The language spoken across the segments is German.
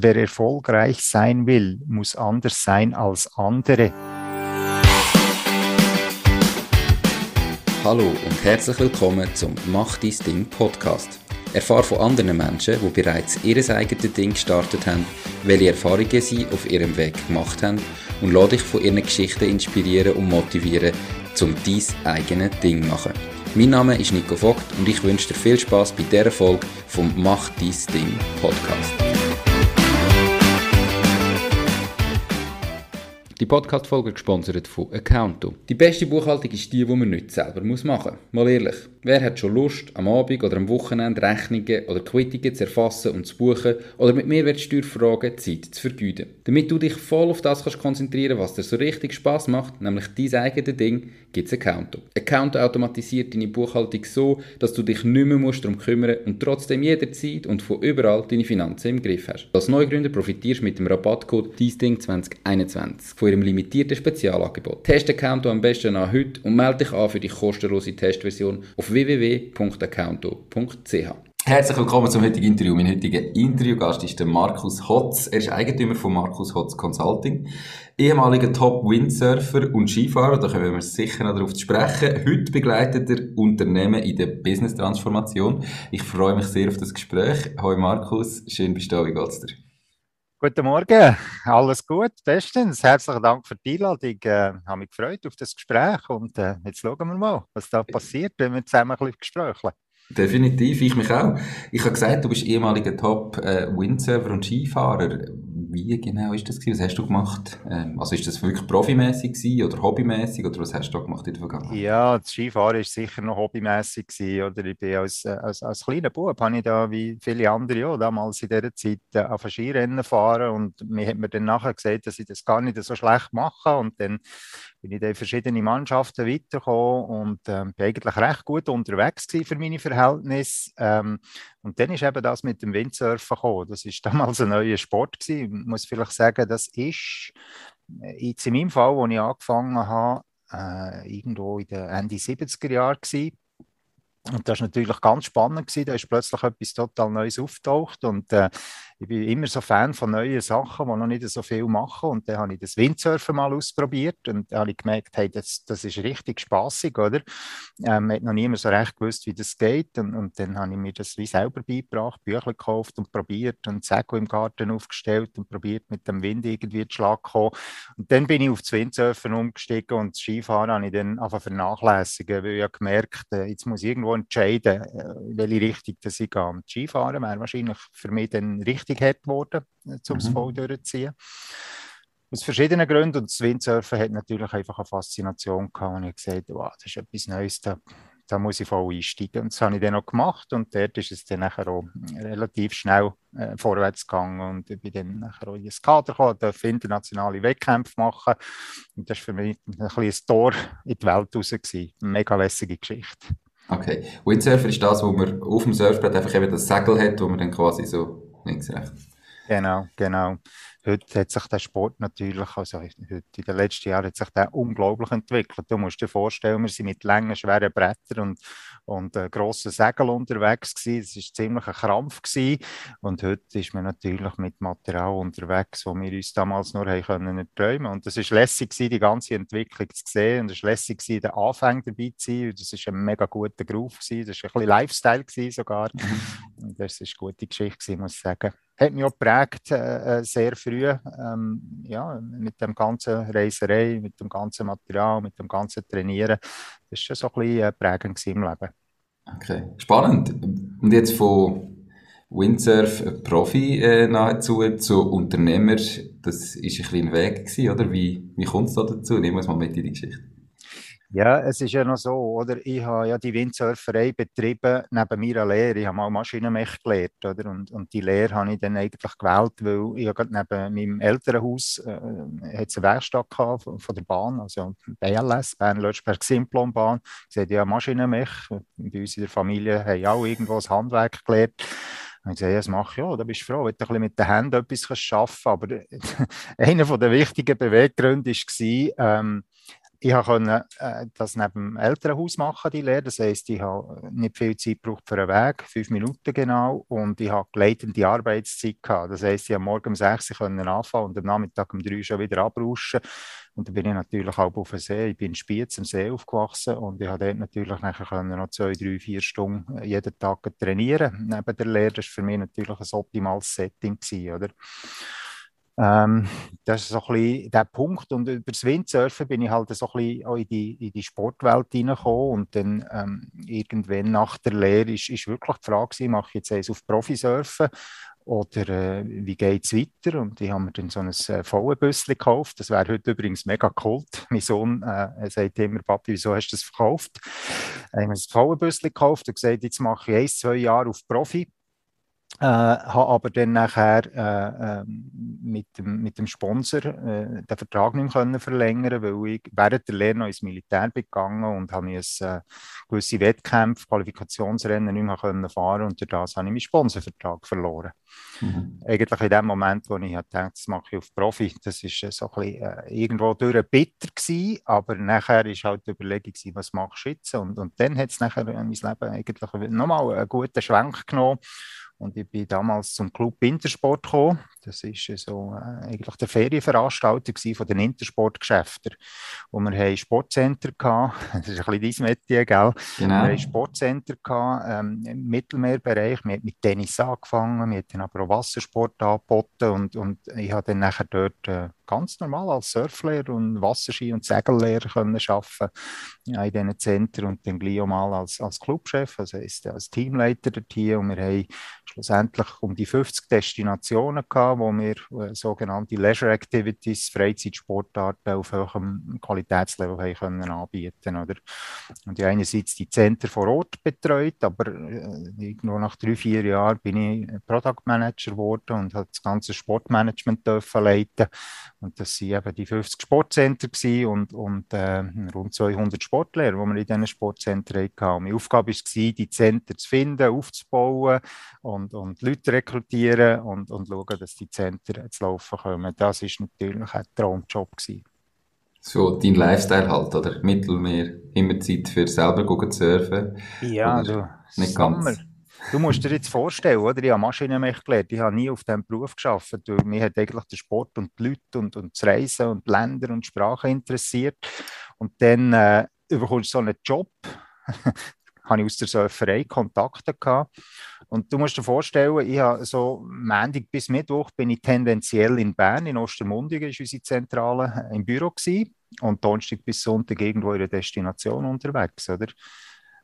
Wer erfolgreich sein will, muss anders sein als andere. Hallo und herzlich willkommen zum Mach dein Ding Podcast. Erfahre von anderen Menschen, die bereits ihr eigenes Ding gestartet haben, welche Erfahrungen sie auf ihrem Weg gemacht haben und lade dich von ihren Geschichten inspirieren und motivieren, um dein eigenes Ding zu machen. Mein Name ist Nico Vogt und ich wünsche dir viel Spaß bei dieser Folge vom Mach dein Ding Podcast. Die Podcast-Folge gesponsert von Accounto. Die beste Buchhaltung ist die, die man nicht selber machen muss. Mal ehrlich, wer hat schon Lust, am Abend oder am Wochenende Rechnungen oder Quittungen zu erfassen und zu buchen oder mit Mehrwertsteuerfragen Zeit zu vergeuden? Damit du dich voll auf das kannst konzentrieren was dir so richtig Spaß macht, nämlich dein eigenes Ding, gibt es Accounto. Accounto automatisiert deine Buchhaltung so, dass du dich nicht mehr musst darum kümmern und trotzdem jederzeit und von überall deine Finanzen im Griff hast. Als Neugründer profitierst du mit dem Rabattcode DIESDING2021 von ihrem limitierten Spezialangebot. Teste Accounto am besten an heute und melde dich an für die kostenlose Testversion auf www.accounto.ch. Herzlich willkommen zum heutigen Interview. Mein heutiger Interviewgast ist der Markus Hotz. Er ist Eigentümer von Markus Hotz Consulting, ehemaliger Top-Windsurfer und Skifahrer. Da kommen wir sicher noch darauf sprechen. Heute begleitet er Unternehmen in der Business-Transformation. Ich freue mich sehr auf das Gespräch. Hallo Markus, schön bist du da. Wie geht's dir? Guten Morgen, alles gut, bestens. Herzlichen Dank für die Einladung. Ich äh, habe mich gefreut auf das Gespräch und äh, jetzt schauen wir mal, was da passiert, wenn wir zusammen ein bisschen gesprächeln. Definitiv, ich mich auch. Ich habe gesagt, du bist ehemaliger Top-Windsurfer äh, und Skifahrer wie genau ist das? Was hast du gemacht? Ähm, also ist das wirklich profimäßig oder hobbymäßig oder was hast du gemacht in der Vergangenheit? Ja, das Skifahren ist sicher noch hobbymäßig oder ich bin als, äh, als, als kleiner Bub habe ich da wie viele andere auch damals in dieser Zeit äh, auf Skirennen fahren und mir hat mir dann nachher gesagt, dass ich das gar nicht so schlecht mache und dann bin ich dann in verschiedene Mannschaften weitergekommen und ähm, bin eigentlich recht gut unterwegs für meine Verhältnisse. Ähm, und dann ist eben das mit dem Windsurfen gekommen. Das ist damals ein neuer Sport gewesen. Ich muss vielleicht sagen, das ist jetzt in meinem Fall, wo ich angefangen habe, äh, irgendwo in den Ende 70er Jahren. Und das war natürlich ganz spannend. Gewesen. Da ist plötzlich etwas total Neues auftaucht. Und äh, ich bin immer so Fan von neuen Sachen, die noch nicht so viel machen. Und dann habe ich das Windsurfen mal ausprobiert und dann habe ich gemerkt, hey, das, das ist richtig spaßig, oder? Ähm, hat noch niemand so recht gewusst, wie das geht. Und, und dann habe ich mir das wie selber beigebracht, Bücher gekauft und probiert und Segel im Garten aufgestellt und probiert mit dem Wind irgendwie zu Schlag kommen. Und dann bin ich auf das Windsurfen umgestiegen und das Skifahren habe ich dann einfach vernachlässigen, weil ich habe gemerkt, äh, jetzt muss irgendwo entscheiden, in äh, welche Richtung das ich gehe. Skifahren wäre wahrscheinlich für mich dann richtig hart geworden, um es mhm. voll durchzuziehen. Aus verschiedenen Gründen. Und das Windsurfen hat natürlich einfach eine Faszination gehabt. Und ich gesagt, wow, das ist etwas Neues, da, da muss ich voll einsteigen. Und das habe ich dann auch gemacht. Und dort ist es dann nachher auch relativ schnell äh, vorwärts gegangen. Und ich bin dann nachher auch in das Kader gekommen, durfte internationale Wettkämpfe machen. Und das war für mich ein ein Tor in die Welt raus. Gewesen. Eine mega lässige Geschichte. Okay. Windsurfer ist das, wo man auf dem Surfbrett einfach eben das Segel hat, wo man dann quasi so links, rechts. Genau, genau. Heute hat sich der Sport natürlich, also heute in den letzten Jahren hat sich der unglaublich entwickelt. Du musst dir vorstellen, wir sind mit langen, schweren Brettern und, und äh, grossen Segeln unterwegs gewesen. Es war ziemlich ein Krampf gewesen. Und heute ist man natürlich mit Material unterwegs, wo wir uns damals nur haben können träumen. Und das ist lässig gewesen, die ganze Entwicklung zu sehen. Und es war lässig gewesen, der Anfang dabei zu sein. Das ist ein mega guter Groove gewesen. Das war ein bisschen Lifestyle gewesen sogar. Mhm. Und das ist eine gute Geschichte gewesen, muss ich sagen hat mich auch geprägt, äh, äh, sehr früh, ähm, ja, mit dem ganzen Reiserei, mit dem ganzen Material, mit dem ganzen Trainieren. Das war schon so ein bisschen äh, prägend im Leben. Okay, spannend. Und jetzt von Windsurf-Profi äh, nahezu zu Unternehmer, das war ein bisschen ein Weg gewesen, oder? Wie, wie kommt es da dazu? Nehmen wir mal mit in die Geschichte. Ja, es ist ja noch so, oder? Ich habe ja die Windsurferei betrieben neben meiner Lehre. Ich habe mal Maschinenmech gelernt, oder? Und, und die Lehre habe ich dann eigentlich gewählt, weil ich ja gerade neben meinem Elternhaus äh, eine Werkstatt gehabt von, von der Bahn, also BLS, Bern-Lötschberg Simplon-Bahn. Ich sagte, ja, Maschinenmech. Bei uns in der Familie haben auch irgendwo das Handwerk gelernt. Und ich sage, das mache ich ja, da bist du froh, wenn du ein bisschen mit den Händen etwas arbeiten kannst. Aber einer der wichtigen Beweggründe war, ähm, ich konnte äh, das neben dem Elternhaus machen, die Lehre. Das heisst, ich habe nicht viel Zeit gebraucht für einen Weg, fünf Minuten genau. Und ich habe gleitende Arbeitszeit. Das heisst, ich konnte morgen um sechs anfangen und am Nachmittag um drei schon wieder abrauschen. Und dann bin ich natürlich auch auf dem See. Ich bin in Spiez am See aufgewachsen und ich habe dort natürlich nachher noch zwei, drei, vier Stunden jeden Tag trainieren. Neben der Lehre das war für mich natürlich ein optimales Setting gewesen, oder? Ähm, das ist so ein bisschen der Punkt. Und über das Windsurfen bin ich halt so ein bisschen auch in die, in die Sportwelt hineingekommen. Und dann ähm, irgendwann nach der Lehre ist, ist wirklich die Frage, mache ich jetzt eins auf Profisurfen oder äh, wie geht es weiter? Und ich habe mir dann so ein äh, VW-Büsschen gekauft. Das wäre heute übrigens mega kult. Mein Sohn äh, sagt immer, Papi, wieso hast du das verkauft? Ich habe mir ein VW-Büsschen gekauft und gesagt, jetzt mache ich ein, zwei Jahre auf Profi. Äh, habe aber dann nachher äh, äh, mit, dem, mit dem Sponsor äh, den Vertrag nicht mehr verlängern weil ich während der Lehre noch ins Militär gegangen und habe mir äh, gewisse Wettkämpfe, Qualifikationsrennen nicht mehr können fahren und durch das habe ich meinen Sponsorvertrag verloren. Mhm. Eigentlich in dem Moment, wo ich dachte, das mache ich auf Profi, das war so ein bisschen, äh, irgendwo durch bitter gewesen, aber nachher war halt die Überlegung gewesen, was machst du jetzt? Und, und dann hat es nachher in mein Leben eigentlich nochmal einen guten Schwenk genommen und ich bin damals zum Club Intersport gekommen. Das ist so äh, eigentlich der Ferienveranstalter von den Intersportgeschäften. Wo wir haben Sportcenter hatten. Das ist ein bisschen dein Metier, gell? Genau. Wir haben Sportcenter gehabt, ähm, im Mittelmeerbereich. Wir haben mit Tennis angefangen, wir haben dann aber auch Wassersport angeboten und, und ich habe dann nachher dort äh, ganz normal als Surflehrer und Wasserski- und Segellehrer können arbeiten ja, in diesen Zentren und dann gleich auch mal als, als Clubchef, also ist als Teamleiter dort hier und wir haben schlussendlich um die 50 Destinationen gehabt, wo wir äh, sogenannte Leisure Activities, Freizeitsportarten auf hohem Qualitätslevel haben können anbieten oder? Und ja, einerseits die Zentren vor Ort betreut, aber äh, nur nach drei, vier Jahren bin ich Product Manager geworden und habe das ganze Sportmanagement dürfen leiten und das waren eben die 50 Sportcenter und, und äh, rund 200 Sportlehrer, die wir in diesen Sportzentren hatten. Meine Aufgabe war, die Zentren zu finden, aufzubauen und, und Leute rekrutieren und, und schauen, dass die Zentren zu laufen kommen. Das war natürlich ein Traumjob. Gewesen. So dein Lifestyle halt, oder? Mittelmeer, immer Zeit für selber zu surfen. Ja, du, nicht Sommer. ganz Du musst dir jetzt vorstellen, oder? Ich habe Maschinenmech gelernt, ich habe nie auf diesem Beruf geschafft. Mich hat eigentlich der Sport und die Leute und, und das Reisen und Länder und Sprache interessiert. Und dann äh, bekommst du so einen Job. habe ich aus der Surferei Kontakte gehabt. Und du musst dir vorstellen, ich habe so Montag bis Mittwoch bin ich tendenziell in Bern, in Ostermundigen ist unsere Zentrale, im Büro gewesen. Und Donnerstag bis Sonntag irgendwo in der Destination unterwegs, oder?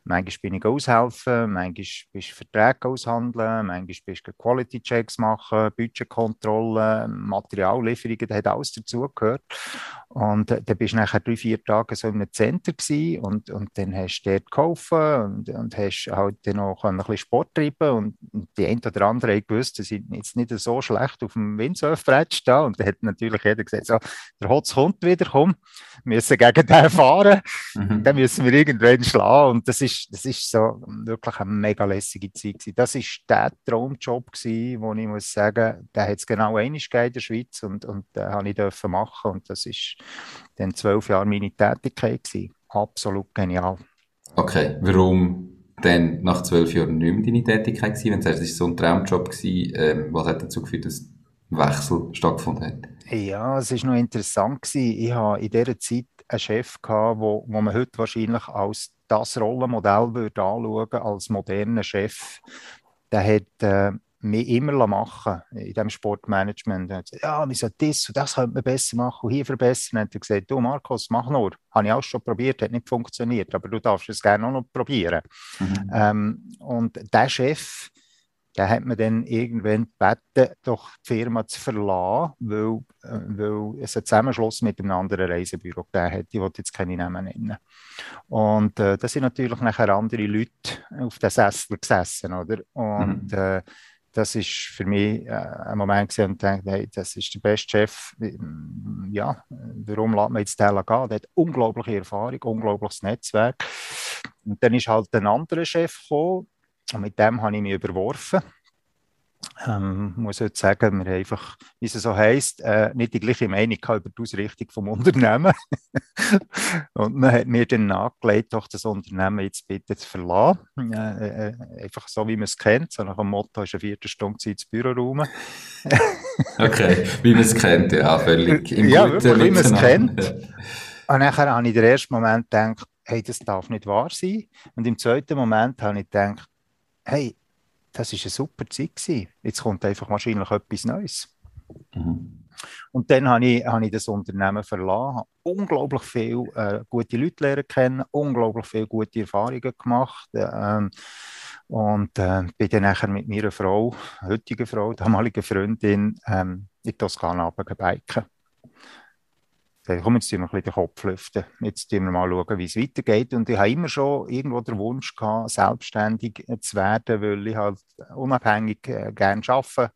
Manchmal bin ich aushelfen, manchmal bist du Verträge aushandeln, manchmal bist du Quality Checks machen, Budgetkontrolle, Materiallieferungen, das hat alles dazugehört. Und äh, dann bist du nachher drei, vier Tage so in einem Center gewesen und, und dann hast du dort gekauft und, und hast halt dann noch ein bisschen Sport treiben und, die ein oder andere haben gewusst, dass ich jetzt nicht so schlecht auf dem Windsurfbrett stehe und dann hat natürlich jeder gesagt, so, der Hotz kommt wieder, komm, wir müssen gegen den fahren, mhm. dann müssen wir irgendwann schlagen und das ist, das ist so wirklich eine mega lässige Zeit gewesen. Das ist der Traumjob gewesen, wo ich muss sagen, der hat es genau einmal in der Schweiz und, und den habe ich dürfen machen und das ist dann zwölf Jahre meine Tätigkeit gewesen. Absolut genial. Okay, warum dann nach zwölf Jahren nicht mehr deine Tätigkeit gewesen? Wenn du sagst, es war so ein Traumjob gewesen, ähm, was hat dazu geführt, dass ein Wechsel stattgefunden hat? Ja, es war noch interessant gewesen. Ich habe in dieser Zeit einen Chef gehabt, wo, wo man heute wahrscheinlich als das Rollenmodell würde anschauen als moderner Chef. Der hat äh, mich immer machen in diesem Sportmanagement. Er hat gesagt, ja, wir sollten das und das könnte man besser machen und hier verbessern. Dann hat er gesagt, du Markus, mach nur. Habe ich auch schon probiert, hat nicht funktioniert, aber du darfst es gerne auch noch probieren. Mhm. Ähm, und der Chef, der hat mir dann irgendwann gebeten, doch die Firma zu verlassen, weil, äh, weil es einen Zusammenschluss mit einem anderen Reisebüro gegeben hat. Ich wollte jetzt keine Namen nennen. Und äh, da sind natürlich nachher andere Leute auf den Sessel gesessen, oder? Und mhm. äh, das ist für mich äh, ein Moment gewesen, und ich dachte, hey, das ist der beste Chef. Ja, warum lässt man jetzt den gehen? Der hat unglaubliche Erfahrung, unglaubliches Netzwerk. Und dann ist halt ein anderer Chef gekommen, und mit dem habe ich mich überworfen. ähm, muss heute sagen, wir haben einfach, wie es so heisst, äh, nicht die gleiche Meinung über die Ausrichtung vom Unternehmen. und man hat mir dann nachgelegt, doch das Unternehmen jetzt bitte zu verlassen. Äh, äh, einfach so, wie man es kennt. So nach dem Motto, ist eine Viertelstunde Zeit ins Büroraum. okay, wie man es kennt, ja, völlig im Ja, wirklich, wie man es kennt. Und nachher habe ich in den ersten Moment gedacht, hey, das darf nicht wahr sein. Und im zweiten Moment habe ich gedacht, hey, das war eine super Zeit gewesen. Jetzt kommt einfach wahrscheinlich etwas Neues. Mhm. Und dann habe ich, habe ich das Unternehmen verlassen, habe unglaublich viele äh, gute Leute lernen kennen, unglaublich viele gute Erfahrungen gemacht. Äh, und äh, bin dann nachher mit meiner Frau, heutigen Frau, damaligen Freundin, ähm, in Toskana runtergebiken. Komm, jetzt wir den Kopf lüften. Jetzt schauen wir mal, schauen, wie es weitergeht. Und ich habe immer schon irgendwo den Wunsch gehabt, selbstständig zu werden, weil ich halt unabhängig äh, gerne arbeite.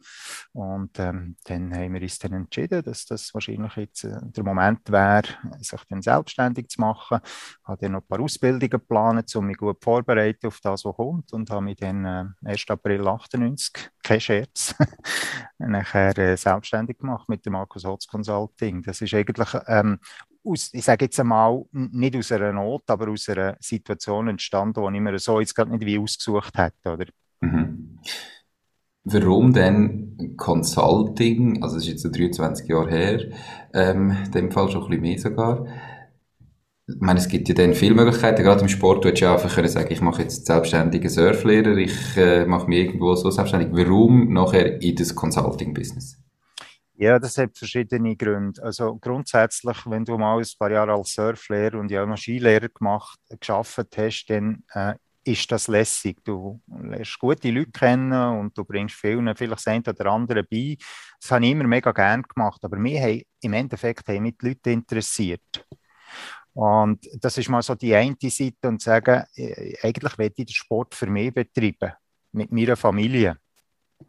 Und ähm, dann haben wir uns dann entschieden, dass das wahrscheinlich jetzt äh, der Moment wäre, sich dann selbstständig zu machen. Ich habe dann noch ein paar Ausbildungen geplant, um mich gut vorzubereiten auf das, was kommt. Und habe mich dann äh, 1. April 98, kein Scherz, nachher äh, selbstständig gemacht mit dem Markus Hotz Consulting. Das ist eigentlich äh, ähm, aus, ich sage jetzt einmal, nicht aus einer Not, aber aus einer Situation entstanden, die ich mir so jetzt gerade nicht wie ausgesucht hätte, oder? Mhm. Warum denn Consulting? Also, es ist jetzt so 23 Jahre her, ähm, in dem Fall schon ein bisschen mehr sogar. Ich meine, es gibt ja dann viele Möglichkeiten, gerade im Sport, du hättest ja einfach können sagen, ich mache jetzt selbstständigen Surflehrer, ich äh, mache mich irgendwo so selbstständig. Warum nachher in das Consulting-Business? Ja, das hat verschiedene Gründe. Also grundsätzlich, wenn du mal ein paar Jahre als Surflehrer und ja noch Skilehrer gemacht, geschafft hast, dann äh, ist das lässig. Du lernst gute Leute kennen und du bringst vielen vielleicht das oder andere bei. Das habe ich immer mega gern gemacht, aber haben im Endeffekt haben mich die Leute interessiert. Und das ist mal so die eine Seite und sagen, äh, eigentlich will ich den Sport für mich betreiben, mit meiner Familie.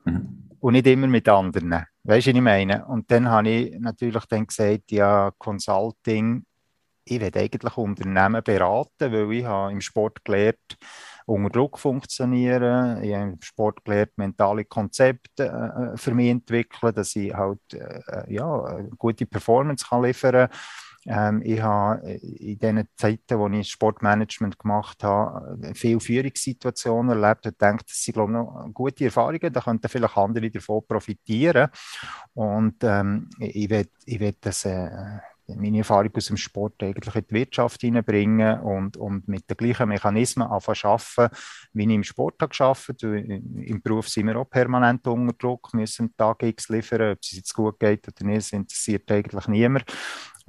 Mhm und nicht immer mit anderen. Weißt du, was ich meine? Und dann habe ich natürlich dann gesagt, ja, Consulting, ich will eigentlich Unternehmen beraten, weil ich habe im Sport gelernt, unter Druck funktionieren. Ich habe im Sport gelernt, mentale Konzepte äh, für mich entwickeln, dass ich halt äh, ja, eine gute Performance kann liefern kann ähm, ich habe äh, in den Zeiten, wo ich Sportmanagement gemacht habe, äh, viele Führungssituationen erlebt und denke, das sind glaube ich, noch gute Erfahrungen, da könnten vielleicht andere davon profitieren. Und ähm, ich will, ich will das äh, meine Erfahrung aus dem Sport eigentlich in die Wirtschaft hineinbringen und, und mit den gleichen Mechanismen anfangen zu arbeiten, wie ich im Sport habe habe. Im Beruf sind wir auch permanent unter Druck, müssen Tag X liefern, ob es jetzt gut geht oder nicht, das interessiert eigentlich niemand.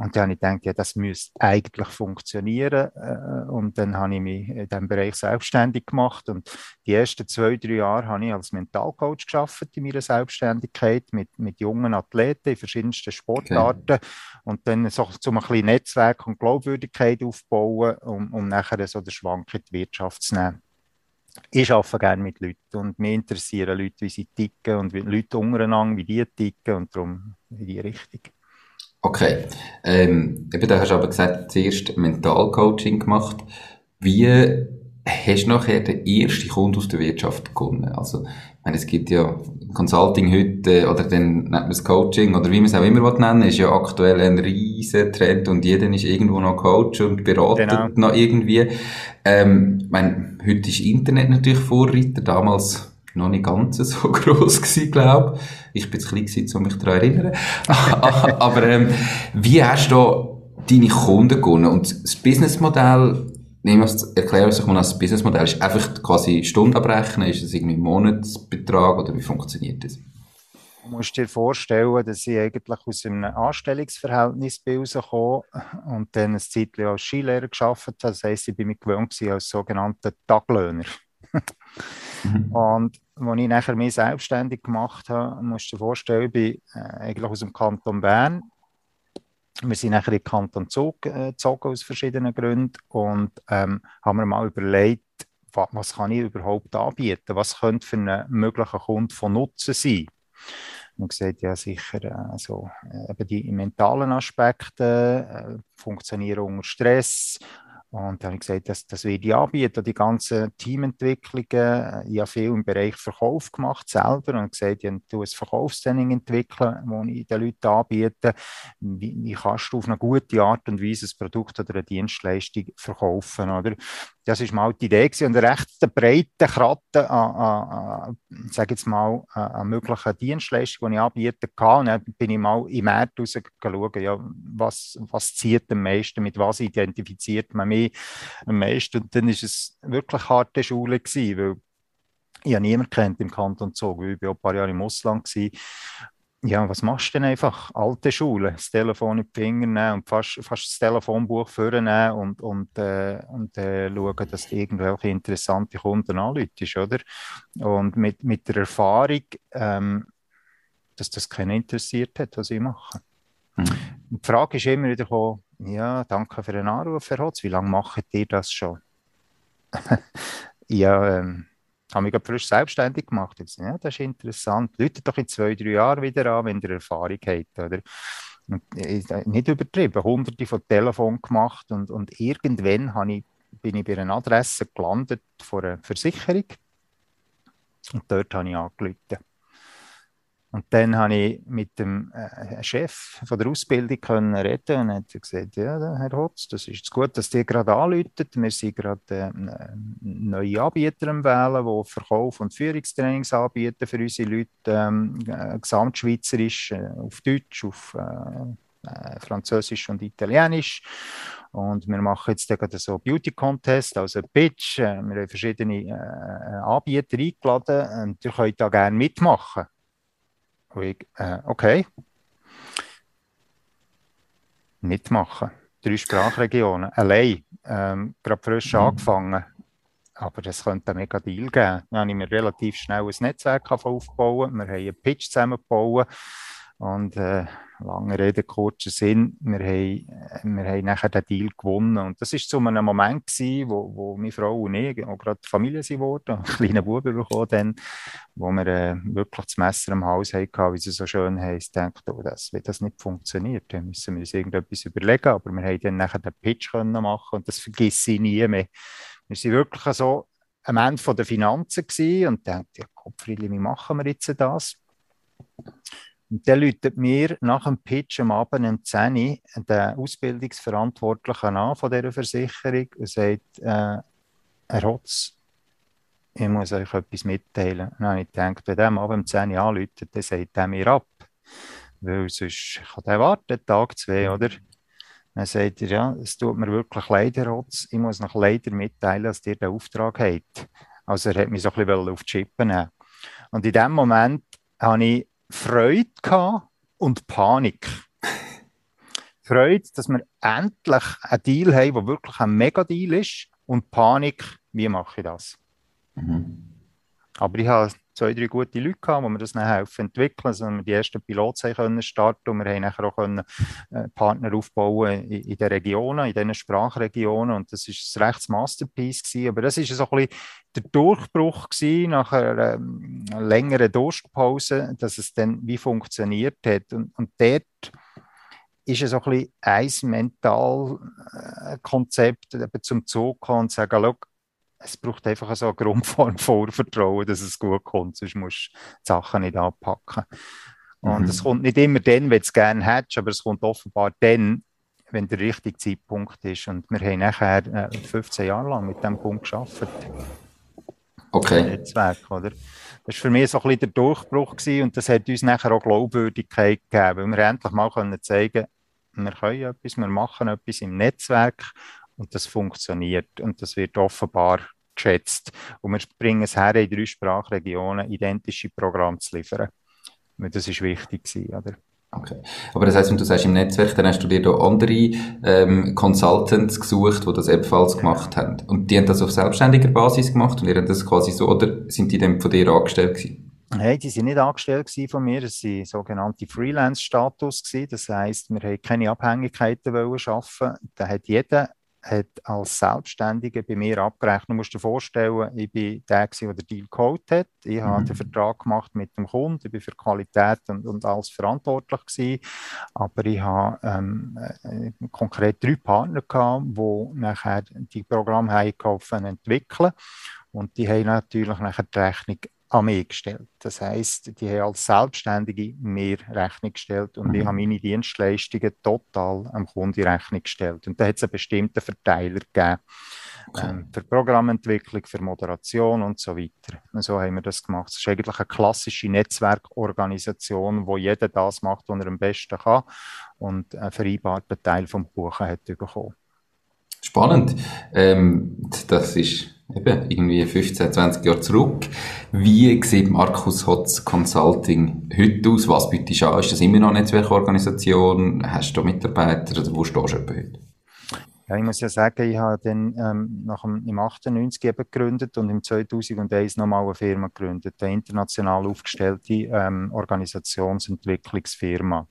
Und dann habe ich gedacht, ja, das müsste eigentlich funktionieren. Äh, und dann habe ich mich in diesem Bereich selbstständig gemacht. Und die ersten zwei, drei Jahre habe ich als Mentalcoach geschafft in meiner Selbstständigkeit mit, mit jungen Athleten in verschiedensten Sportarten. Okay. Und dann so zum ein bisschen Netzwerk und Glaubwürdigkeit aufbauen, um, um nachher so den Schwank in die Wirtschaft zu nehmen. Ich arbeite gerne mit Leuten und mich interessieren Leute, wie sie ticken und wie Leute untereinander, wie die ticken und darum in die Richtung. Okay. Ähm, eben, da hast du aber gesagt, zuerst Mentalcoaching gemacht. Wie hast du nachher den ersten Kunden aus der Wirtschaft gewonnen? Also, ich meine, es gibt ja Consulting heute, oder dann nennt man es Coaching, oder wie man es auch immer nennen ist ja aktuell ein riesen Trend und jeder ist irgendwo noch Coach und beratet genau. noch irgendwie. Ähm, ich meine, heute ist Internet natürlich Vorreiter, damals noch nicht ganz so groß gewesen, glaube ich. Ich bin zu klein gewesen, um mich daran zu erinnern. Aber ähm, wie hast du deine Kunden gewonnen? Und das Businessmodell, nehmen wir erklären uns mal das Businessmodell, ist einfach quasi Stunden abrechnen, ist das irgendwie ein Monatsbetrag oder wie funktioniert das? Du musst dir vorstellen, dass ich eigentlich aus einem Anstellungsverhältnis bin und dann ein Zeitchen als Skilehrer gearbeitet habe. Das heisst, ich bin mich gewohnt als sogenannter Taglöhner. Mhm. Und als ich nachher mich selbstständig gemacht habe, musst du dir vorstellen, ich bin äh, eigentlich aus dem Kanton Bern. Wir sind nachher in den Kanton Zug äh, gezogen aus verschiedenen Gründen und ähm, haben mir mal überlegt, was, was kann ich überhaupt anbieten? Was könnte für einen möglichen Kunden von Nutzen sein? Man sieht ja sicher also, eben die mentalen Aspekte, äh, funktionieren unter Stress, Und dann habe ich gesagt, das, das werde ich anbieten, die ganzen Teamentwicklungen. Ich habe viel im Bereich Verkauf gemacht selber und gesagt, ich tue ein Verkaufstraining entwickeln, das ich den Leuten anbiete. Wie, wie kannst du auf eine gute Art und Weise ein Produkt oder eine Dienstleistung verkaufen, oder? Das ist mal die Idee gewesen. und eine recht breite Kratte an, an, an sage jetzt mal, an möglichen Dienstleistungen, die ich anbieten kann. Und dann bin ich mal im März rausgeschaut, ja, was, was zieht am meisten, mit was identifiziert man mich am meisten. Und dann war es wirklich harte Schule gewesen, weil ich niemanden kennt im Kanton Zug, weil ich war ein paar Jahre im Ausland gewesen ja, was machst du denn einfach? Alte Schule, das Telefon in die Finger nehmen und fast, fast das Telefonbuch vornehmen und, und, äh, und äh, schauen, dass du irgendwelche interessante Kunden anläutest, oder? Und mit, mit der Erfahrung, ähm, dass das keinen interessiert hat, was ich mache. Mhm. Die Frage ist immer wieder gekommen, ja, danke für den Anruf, Herr Hotz, wie lange macht ihr das schon? ja, ähm, habe mich frisch selbstständig gemacht. Jetzt, ja, das ist interessant. Leute doch in zwei, drei Jahren wieder an, wenn ihr Erfahrung habt. Oder? Und, äh, nicht übertrieben, hunderte von Telefonen gemacht und, und irgendwann habe ich, bin ich bei einer Adresse gelandet von einer Versicherung und dort habe ich angerufen. Und dann habe ich mit dem äh, Chef von der Ausbildung können reden und hat gesagt, ja, Herr Hotz, das ist gut, dass ihr gerade anläutet. Wir sind gerade äh, neue Anbieter am Wählen, die Verkauf und Führungstrainings anbieten für unsere Leute, ähm, äh, gesamtschweizerisch, auf Deutsch, auf Französisch und Italienisch. Und wir machen jetzt gerade so Beauty Contest, also Pitch. Wir haben verschiedene Anbieter eingeladen und ihr könnt da gerne mitmachen. Ich, äh, okay. Mitmachen. Drei Sprachregionen. Allein. Ähm, gerade frisch mhm. angefangen. Aber das könnte ein mega Deal geben. Dann habe ich mir relativ schnell ein Netzwerk aufbauen. Wir haben einen Pitch zusammengebaut. Und äh, lange Rede, kurzer Sinn, wir haben, wir haben nachher den Deal gewonnen. Und das war zu einem Moment gewesen, wo, wo meine Frau und ich auch gerade Familie geworden, einen kleinen Buben bekommen dann, wo wir äh, wirklich das Messer am Haus hatten, wie es so schön heisst, denkt, oh, das, wenn das nicht funktioniert, dann müssen wir uns irgendetwas überlegen. Aber wir haben dann nachher den Pitch können machen und das vergesse ich nie mehr. Wir sind wirklich so am Ende der Finanzen und denkt, ja, Kopfriedli, wie machen wir jetzt das? Und der läutet mir nach dem Pitch am Abend um 10 Uhr den Ausbildungsverantwortlichen an von dieser Versicherung und sagt, äh, Herr Hotz, ich muss euch etwas mitteilen. dann habe ich gedacht, wenn der Abend um 10 Uhr anläutet, dann sagt er mir ab. Weil sonst kann der warten, Tag, zwei, oder? Dann sagt er, ja, es tut mir wirklich leid, Herr Hotz, ich muss noch leider mitteilen, dass ihr den Auftrag habt. Also er hat mich so ein bisschen auf die Chippen nehmen. Und in dem Moment habe ich Freude und Panik. Freude, dass wir endlich einen Deal haben, der wirklich ein Mega-Deal ist, und Panik, wie mache ich das? Mhm. Aber ich habe zwei, drei gute Leute gehabt, die mir das dann helfen entwickeln, also wir die ersten Piloten können starten und wir haben nachher auch können, äh, Partner aufbauen in, in den Regionen, in diesen Sprachregionen und das ist ein rechtes Masterpiece gewesen. aber das ist so ein bisschen der Durchbruch gewesen nach einer ähm, längeren Durstpause, dass es dann wie funktioniert hat und, und dort ist es so ein bisschen ein Mentalkonzept äh, zum Zug kommen und sagen, es braucht einfach so eine Grundform von Vertrauen, dass es gut kommt, sonst musst du die Sachen nicht anpacken. Und es mhm. kommt nicht immer dann, wenn du es gerne hättest, aber es kommt offenbar dann, wenn der richtige Zeitpunkt ist. Und wir haben nachher 15 äh, Jahre lang mit diesem Punkt geschafft. Okay. Netzwerk, oder? Das war für mich so ein bisschen der Durchbruch gewesen, und das hat uns nachher auch Glaubwürdigkeit gegeben, weil wir endlich mal können zeigen wir können etwas, wir machen etwas im Netzwerk und das funktioniert und das wird offenbar geschätzt. Und wir bringen es her, in drei Sprachregionen identische Programme zu liefern. Und das ist wichtig gewesen, oder? Okay. Aber das heißt, wenn du sagst im Netzwerk, dann hast du dir da andere ähm, Consultants gesucht, die das ebenfalls gemacht haben. Und die haben das auf selbstständiger Basis gemacht und ihr habt das quasi so, oder sind die dann von dir angestellt gewesen? Nein, die sind nicht angestellt von mir, das sind sogenannte Freelance-Status Das heisst, wir haben keine Abhängigkeiten wollen schaffen. Da hat jeder hat als Selbstständiger bei mir abgerechnet. Du musst dir vorstellen, ich bin der, der den Deal Code hat. Ich mhm. habe den Vertrag gemacht mit dem Kunden, ich bin für Qualität und, und alles verantwortlich gewesen. Aber ich habe ähm, äh, konkret drei Partner gehabt, die nachher die Programme haben entwickeln und die haben natürlich nachher die Rechnung an mich gestellt. Das heißt, die haben als Selbstständige mir Rechnung gestellt und ich habe meine Dienstleistungen total am Kunden Rechnung gestellt. Und da hat es einen bestimmten Verteiler gegeben. Okay. Ähm, für Programmentwicklung, für Moderation und so weiter. Und so haben wir das gemacht. Es ist eigentlich eine klassische Netzwerkorganisation, wo jeder das macht, was er am besten kann und einen vereinbarten Teil vom Kuchen hat bekommen. Spannend. Ähm, das ist eben irgendwie 15, 20 Jahre zurück. Wie sieht Markus Hotz Consulting heute aus? Was bietest du an? Ist das immer noch eine Netzwerkorganisation? Hast du Mitarbeiter oder wo stehst du heute? Ja, ich muss ja sagen, ich habe dann ähm, nach dem, im 98 eben gegründet und im 2001 nochmal eine Firma gegründet, eine international aufgestellte ähm, Organisationsentwicklungsfirma.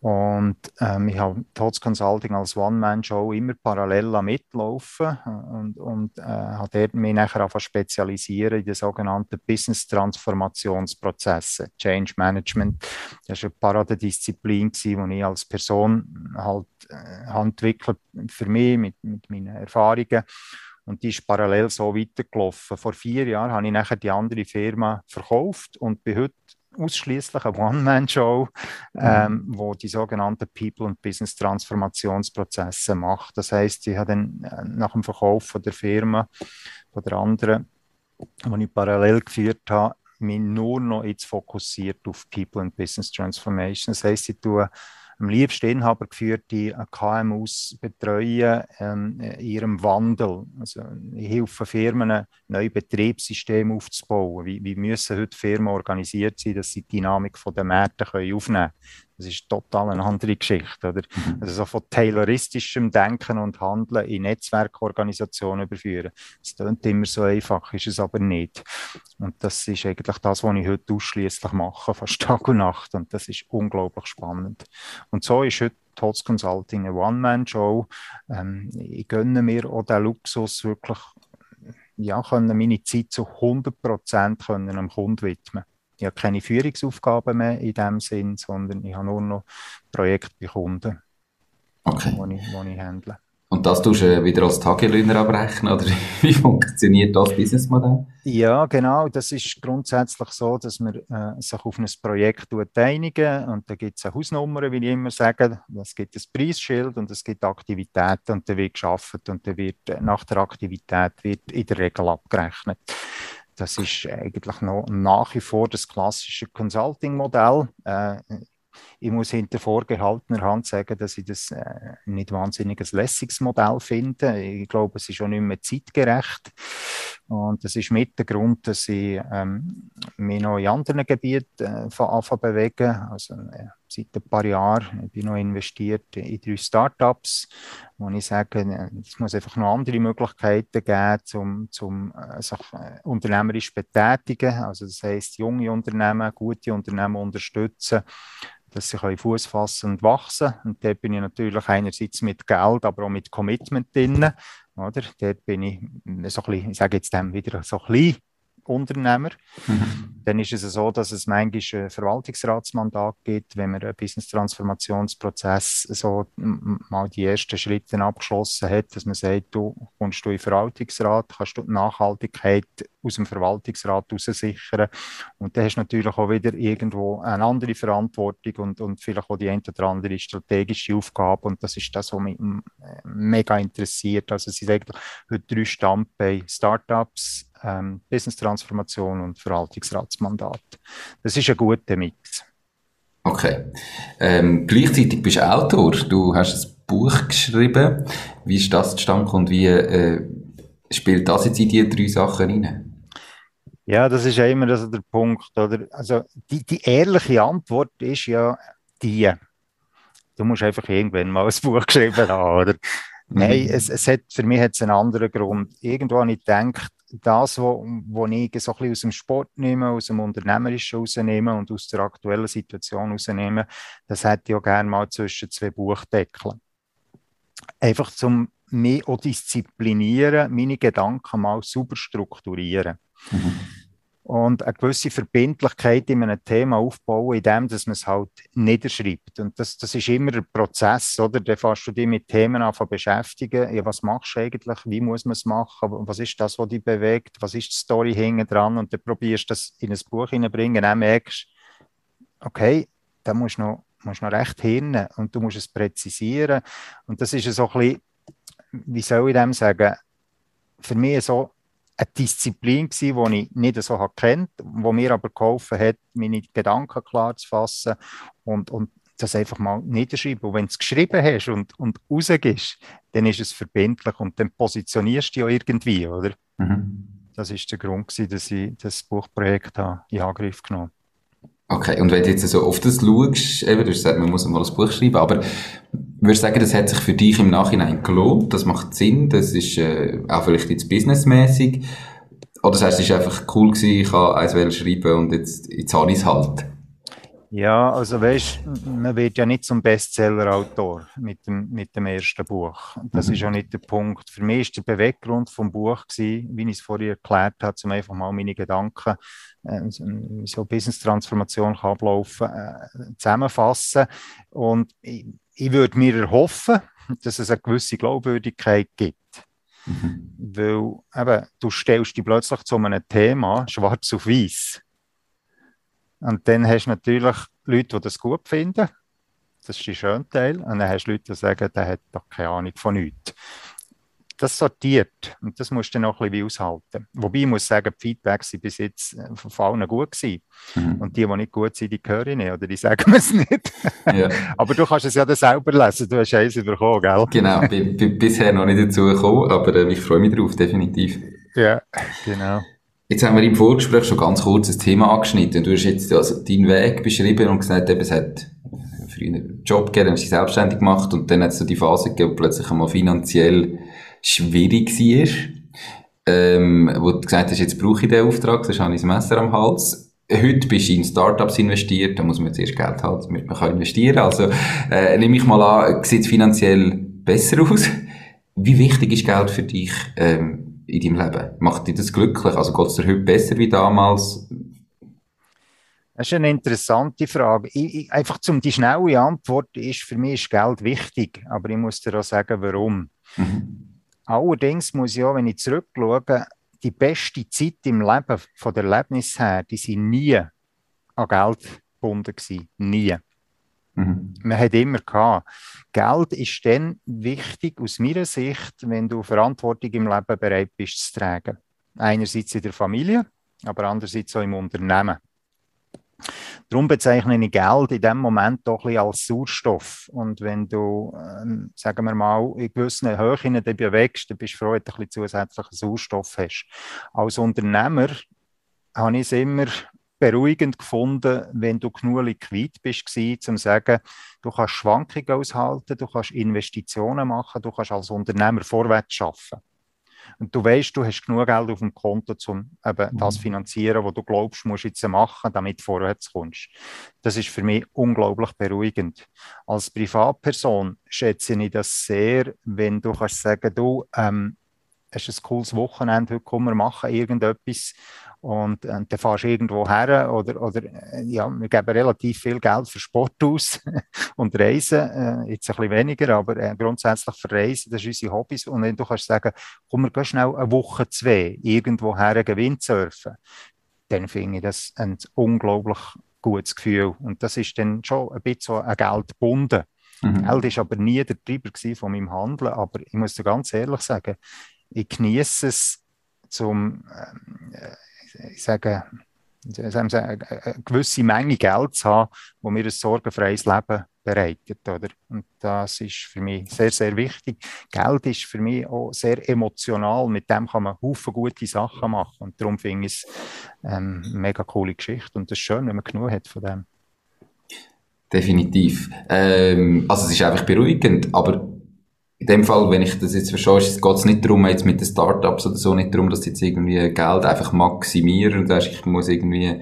Und ähm, ich habe Tots Consulting als One-Man-Show immer parallel mitlaufen und, und äh, habe mich nachher auch spezialisieren in den sogenannten Business-Transformationsprozessen, Change Management. Das war eine Paradedisziplin, die ich als Person halt äh, entwickelt für mich mit, mit meinen Erfahrungen. Und die ist parallel so weitergelaufen. Vor vier Jahren habe ich nachher die andere Firma verkauft und bin heute ausschließlich eine One-Man-Show, mhm. ähm, wo die sogenannten People- und Business-Transformationsprozesse macht. Das heißt, ich habe dann äh, nach dem Verkauf von der Firma, von der anderen, die ich parallel geführt habe, mich nur noch jetzt fokussiert auf People and Business Transformation. Das heißt, ich tue am liebsten Inhaber geführte KMUs betreuen ähm, in ihrem Wandel. Also ich helfe Firmen, neue Betriebssysteme aufzubauen. Wie, wie müssen heute Firmen organisiert sein, dass sie die Dynamik der Märkte aufnehmen können? Das ist total eine andere Geschichte. Oder? Mhm. Also so von tayloristischem Denken und Handeln in Netzwerkorganisationen überführen. Es klingt immer so einfach, ist es aber nicht. Und das ist eigentlich das, was ich heute ausschließlich mache, fast Tag und Nacht. Und das ist unglaublich spannend. Und so ist heute Tots Consulting eine One-Man-Show. Ähm, ich gönne mir auch den Luxus, wirklich ja, können meine Zeit zu 100 Prozent am Kunden widmen ich habe keine Führungsaufgaben mehr in dem Sinn, sondern ich habe nur noch Projekte bei Kunden, okay. die ich, die ich handle. Und das tust du wieder als Tagelöhner abrechnen oder wie funktioniert das Businessmodell? Ja, genau. Das ist grundsätzlich so, dass man äh, sich auf ein Projekt einigen und da gibt es eine Hausnummer, wie ich immer sage. Es gibt ein Preisschild und es gibt Aktivitäten und da wird geschafft und dann wird äh, nach der Aktivität wird in der Regel abgerechnet. Das ist eigentlich noch nach wie vor das klassische Consulting-Modell. Äh, ich muss hinter vorgehaltener Hand sagen, dass ich das äh, nicht wahnsinnig ein lässiges Modell finde. Ich glaube, es ist schon nicht mehr zeitgerecht. Und das ist mit der Grund, dass ich ähm, mich noch in anderen Gebieten äh, anfangen bewegen. Also äh, seit ein paar Jahren ich bin noch investiert in drei Startups, wo ich sage, äh, es muss einfach noch andere Möglichkeiten geben, um zum äh, sich äh, unternehmerisch betätigen. Also das heißt, junge Unternehmen, gute Unternehmen unterstützen dass sie Fuß fassen und wachsen. Und da bin ich natürlich einerseits mit Geld, aber auch mit Commitment drin. Oder? Dort bin ich so ein bisschen, ich sage jetzt dem wieder so ein bisschen Unternehmer. Mhm. Dann ist es so, dass es manchmal ein Verwaltungsratsmandat gibt, wenn man einen Business-Transformationsprozess so mal die ersten Schritte abgeschlossen hat, dass man sagt, du kommst du in den Verwaltungsrat, kannst du die Nachhaltigkeit aus dem Verwaltungsrat heraus sichern. Und dann hast du natürlich auch wieder irgendwo eine andere Verantwortung und, und vielleicht auch die eine oder andere strategische Aufgabe. Und das ist das, was mich mega interessiert. Also es sind eigentlich heute drei Standbeine Startups, ähm, Business-Transformation und Verwaltungsratsmandat. Das ist ein guter Mix. Okay. Ähm, gleichzeitig bist du Autor. Du hast ein Buch geschrieben. Wie ist das zustande und wie äh, spielt das jetzt in diese drei Sachen rein? Ja, das ist ja immer also der Punkt. Oder? Also die, die ehrliche Antwort ist ja die. Du musst einfach irgendwann mal ein Buch geschrieben haben, oder? Nein, mhm. es, es hat, für mich hat es einen anderen Grund. Irgendwo habe ich gedacht, das, was wo ich so ein aus dem Sport nehme, aus dem Unternehmerischen rausnehme und aus der aktuellen Situation rausnehme, das hätte ich auch gerne mal zwischen zwei Buchdeckeln. Einfach zum mich auch disziplinieren, meine Gedanken mal super strukturieren. Mhm und eine gewisse Verbindlichkeit in einem Thema aufbauen, indem dass man es halt niederschreibt. Und das, das ist immer ein Prozess, oder? Dann fährst du dich mit Themen an beschäftigen. Ja, was machst du eigentlich? Wie muss man es machen? Was ist das, was dich bewegt? Was ist die Story hinten dran? Und dann probierst du das in ein Buch hineinbringen. Dann merkst okay, da musst du noch, musst noch recht hin und du musst es präzisieren. Und das ist so ein bisschen, wie soll ich dem sagen, für mich so eine Disziplin gewesen, die ich nicht so kennt, wo mir aber geholfen hat, meine Gedanken klar zu fassen und, und das einfach mal niederschreiben. Und wenn du es geschrieben hast und, und rausgehst, dann ist es verbindlich und dann positionierst du ja irgendwie, oder? Mhm. Das ist der Grund gewesen, dass ich das Buchprojekt habe in Angriff genommen habe. Okay, und wenn du jetzt so oft das schaust, eben, du hast gesagt, man muss mal ein Buch schreiben, aber würdest du sagen, das hat sich für dich im Nachhinein gelohnt, das macht Sinn, das ist äh, auch vielleicht jetzt businessmäßig, oder sagst du, es war einfach cool gewesen, ich kann eins schreiben und jetzt, jetzt habe ich es halt? Ja, also weißt, man wird ja nicht zum Bestseller-Autor mit dem, mit dem ersten Buch. Das mhm. ist ja nicht der Punkt. Für mich ist der Beweggrund vom Buch gewesen, wie ich es vorher erklärt habe, zum einfach mal meine Gedanken, äh, so Business-Transformation kann ablaufen, äh, zusammenfassen. Und ich, ich würde mir erhoffen, dass es eine gewisse Glaubwürdigkeit gibt. Mhm. Weil eben, du stellst dich plötzlich zu einem Thema schwarz auf weiß und dann hast du natürlich Leute, die das gut finden. Das ist der schöne Teil. Und dann hast du Leute, die sagen, der hat doch keine Ahnung von nichts. Das sortiert. Und das musst du noch ein bisschen aushalten. Wobei ich muss sagen, die Feedbacks sind bis jetzt äh, von allen gut gewesen. Mhm. Und die, die nicht gut sind, die höre ich nicht. Oder die sagen es nicht. Ja. aber du kannst es ja dann selber lesen. Du hast eins bekommen, gell? Genau. Bin bisher noch nicht dazu gekommen, aber äh, ich freue mich drauf, definitiv. Ja, genau. Jetzt haben wir im Vorgespräch schon ganz kurz das Thema angeschnitten. Du hast jetzt also deinen Weg beschrieben und gesagt, eben, es hat ihn einen Job gegeben, dann hast du dich selbstständig gemacht und dann hat es so die Phase gegeben, wo plötzlich einmal finanziell schwierig war. Ähm, wo du gesagt hast, jetzt brauche ich den Auftrag, sonst habe ich das Messer am Hals. Heute bist du in Startups investiert, da muss man zuerst Geld haben, damit man kann investieren Also, äh, nehme ich mal an, sieht es finanziell besser aus. Wie wichtig ist Geld für dich? Ähm, in deinem Leben? Macht dich das glücklich? Also geht es dir heute besser wie damals? Das ist eine interessante Frage. Ich, ich, einfach zum die schnelle Antwort ist, für mich ist Geld wichtig, aber ich muss dir auch sagen, warum. Mhm. Allerdings muss ich auch, wenn ich zurückschaue, die beste Zeit im Leben von der Erlebnis her, die sind nie an Geld gebunden gewesen. Nie. Mhm. Man hat immer gehabt. Geld ist dann wichtig aus meiner Sicht, wenn du Verantwortung im Leben bereit bist zu tragen. Einerseits in der Familie, aber andererseits auch im Unternehmen. Darum bezeichne ich Geld in dem Moment doch ein als Sauerstoff. Und wenn du, ähm, sagen wir mal, in gewissen Höhen bewegst, dann bist du froh, dass du ein bisschen zusätzlichen Sauerstoff hast. Als Unternehmer habe ich es immer beruhigend gefunden, wenn du genug liquid bist, um zu sagen, du kannst Schwankungen aushalten, du kannst Investitionen machen, du kannst als Unternehmer vorwärts schaffen. Und du weißt, du hast genug Geld auf dem Konto, um eben das zu mhm. finanzieren, was du glaubst, musst jetzt machen, damit du vorwärts kommst. Das ist für mich unglaublich beruhigend. Als Privatperson schätze ich das sehr, wenn du kannst sagen, du, ähm, hast ein cooles Wochenende, heute kommen wir machen irgendetwas. Und, und äh, dann fährst du irgendwo her oder, oder äh, ja, wir geben relativ viel Geld für Sport aus und Reisen, äh, jetzt ein bisschen weniger, aber äh, grundsätzlich für Reisen, das sind unsere Hobbys. Und wenn du kannst sagen, komm, wir gehen schnell eine Woche, zwei irgendwo her Windsurfen, dann finde ich das ein unglaublich gutes Gefühl. Und das ist dann schon ein bisschen so ein Geld gebunden. Mhm. Geld ist aber nie der Treiber von meinem Handeln, aber ich muss dir ganz ehrlich sagen, ich genieße es, zum, äh, ich sage, eine gewisse Menge Geld zu haben, wo mir ein sorgenfreies Leben bereitet. Oder? Und das ist für mich sehr, sehr wichtig. Geld ist für mich auch sehr emotional. Mit dem kann man Haufen gute Sachen machen. Und darum finde ich es ähm, eine mega coole Geschichte. Und es ist schön, wenn man genug hat von dem. Definitiv. Ähm, also es ist einfach beruhigend, aber in dem Fall, wenn ich das jetzt verstehe, geht es nicht darum, jetzt mit den Startups oder so, nicht darum, dass jetzt irgendwie Geld einfach maximieren und ich muss irgendwie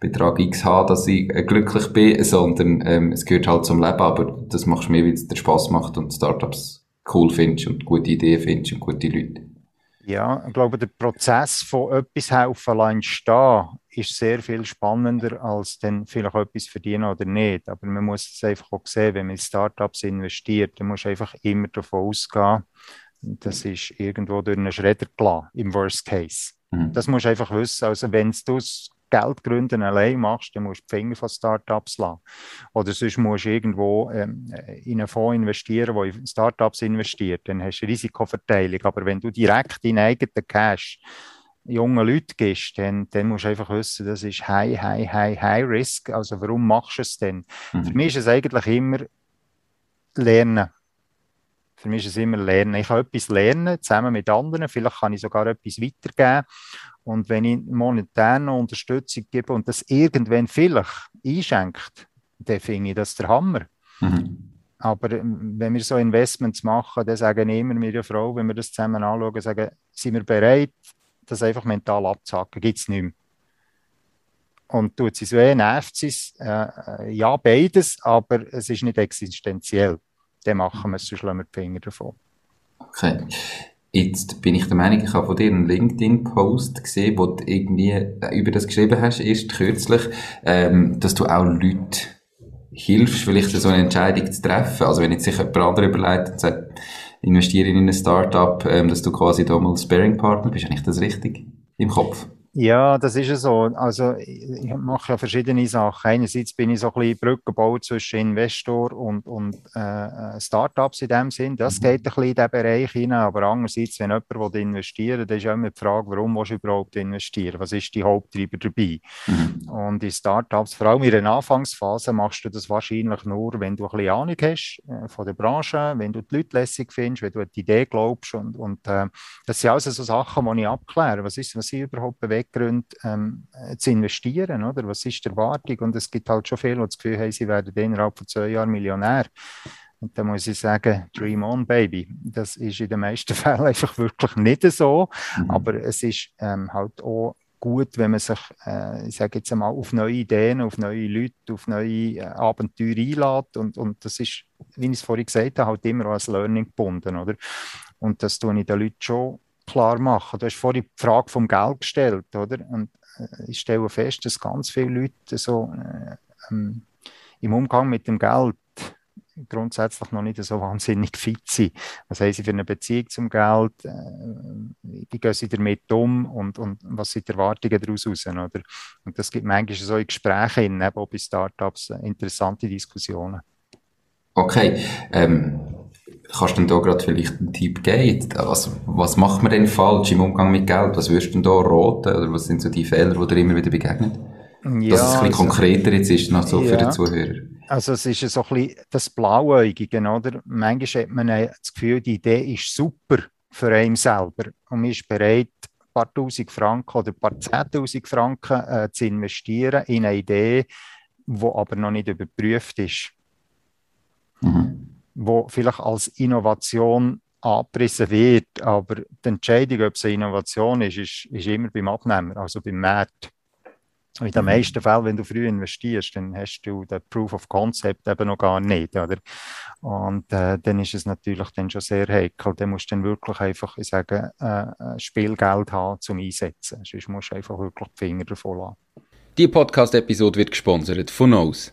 Betrag X haben, dass ich äh, glücklich bin, sondern ähm, es gehört halt zum Leben, aber das machst du mir, weil es dir Spass macht und Startups cool findest und gute Ideen findest und gute Leute. Ja, ich glaube, der Prozess von etwas helfen entstehen ist sehr viel spannender, als dann vielleicht etwas verdienen oder nicht. Aber man muss es einfach auch sehen, wenn man in Startups investiert, dann muss einfach immer davon ausgehen, das ist irgendwo durch einen Schredder gelassen, im Worst Case. Mhm. Das musst du einfach wissen. Also, wenn du es Geldgründen allein machst, dann musst du die Finger von Startups lassen. Oder sonst musst du irgendwo ähm, in einen Fonds investieren, der in Startups investiert. Dann hast du Risikoverteilung. Aber wenn du direkt in eigenen Cash jungen Leute gibst, dann, dann musst du einfach wissen, das ist high, high, high, high risk. Also warum machst du es denn? Mhm. Für mich ist es eigentlich immer Lernen. Für mich ist es immer Lernen. Ich kann etwas lernen, zusammen mit anderen. Vielleicht kann ich sogar etwas weitergeben. Und wenn ich monetär noch Unterstützung gebe und das irgendwann vielleicht einschenkt, dann finde ich das der Hammer. Mhm. Aber ähm, wenn wir so Investments machen, dann sagen immer die Frau, wenn wir das zusammen anschauen, sagen, sind wir bereit, das einfach mental abzuhacken? Gibt es nicht mehr. Und tut so weh, nervt sie es? Äh, äh, ja, beides, aber es ist nicht existenziell. Dann machen wir es, sonst lassen wir die Finger davon. Okay. Jetzt bin ich der Meinung, ich habe von dir einen LinkedIn-Post gesehen, wo du irgendwie äh, über das geschrieben hast, erst kürzlich, ähm, dass du auch Leute hilfst, vielleicht so eine Entscheidung zu treffen. Also wenn jetzt sich jemand anderes überlegt und sagt, investiere in ein Startup, ähm, dass du quasi da mal Sparing-Partner bist, eigentlich das richtig im Kopf? Ja, das ist ja so. Also ich mache ja verschiedene Sachen. Einerseits bin ich so ein bisschen Brückenbau zwischen Investor und, und äh, Startups in dem Sinn. Das mhm. geht ein bisschen in diesen Bereich hinein. Aber andererseits, wenn jemand investieren will, dann ist ja immer die Frage, warum willst du überhaupt investieren? Was ist die Haupttreiber dabei? Mhm. Und in Startups, vor allem in der Anfangsphase, machst du das wahrscheinlich nur, wenn du ein bisschen Ahnung hast äh, von der Branche, wenn du die Leute lässig findest, wenn du an die Idee glaubst. Und, und äh, das sind also so Sachen, die ich abkläre. Was ist, was ich überhaupt bewegt? Beweggründe ähm, zu investieren, oder? Was ist die Erwartung? Und es gibt halt schon viele, die das Gefühl haben, sie werden innerhalb von zwei Jahren Millionär. Und da muss ich sagen, Dream on, Baby. Das ist in den meisten Fällen einfach wirklich nicht so. Mhm. Aber es ist ähm, halt auch gut, wenn man sich, äh, ich sage jetzt einmal, auf neue Ideen, auf neue Leute, auf neue äh, Abenteuer einlädt. Und, und das ist, wie ich es vorhin gesagt habe, halt immer als Learning gebunden, oder? Und das tue ich den Leuten schon klar machen. Du hast vorhin die Frage vom Geld gestellt, oder? Und äh, ich stelle fest, dass ganz viele Leute so äh, ähm, im Umgang mit dem Geld grundsätzlich noch nicht so wahnsinnig fit sind. Was haben sie für eine Beziehung zum Geld? Äh, wie gehen sie damit um? Und, und was sind die Erwartungen daraus raus? Oder? Und das gibt manchmal so in Gesprächen, auch bei Startups, äh, interessante Diskussionen. Okay. Ähm Kannst du denn da gerade vielleicht einen Tipp geben? Also, was macht man denn falsch im Umgang mit Geld? Was würdest du denn da raten? Oder was sind so die Fehler, die dir immer wieder begegnen? Ja, Dass es ein bisschen also, konkreter jetzt ist, noch so ja, für den Zuhörer. Also, es ist so ein bisschen das Blauäugige, oder? Manchmal hat man das Gefühl, die Idee ist super für einen selber und man ist bereit, ein paar Tausend Franken oder ein paar Zehntausend Franken äh, zu investieren in eine Idee, die aber noch nicht überprüft ist. Wo vielleicht als Innovation abgerissen wird, aber die Entscheidung, ob es eine Innovation ist, ist, ist immer beim Abnehmer, also beim Markt. in den mhm. meisten Fällen, wenn du früh investierst, dann hast du den Proof of Concept eben noch gar nicht, oder? Und äh, dann ist es natürlich dann schon sehr heikel. Dann musst du dann wirklich einfach, ich sage, äh, Spielgeld haben zum Einsetzen. Sonst musst du einfach wirklich die Finger davon lassen. Die Podcast-Episode wird gesponsert von Nose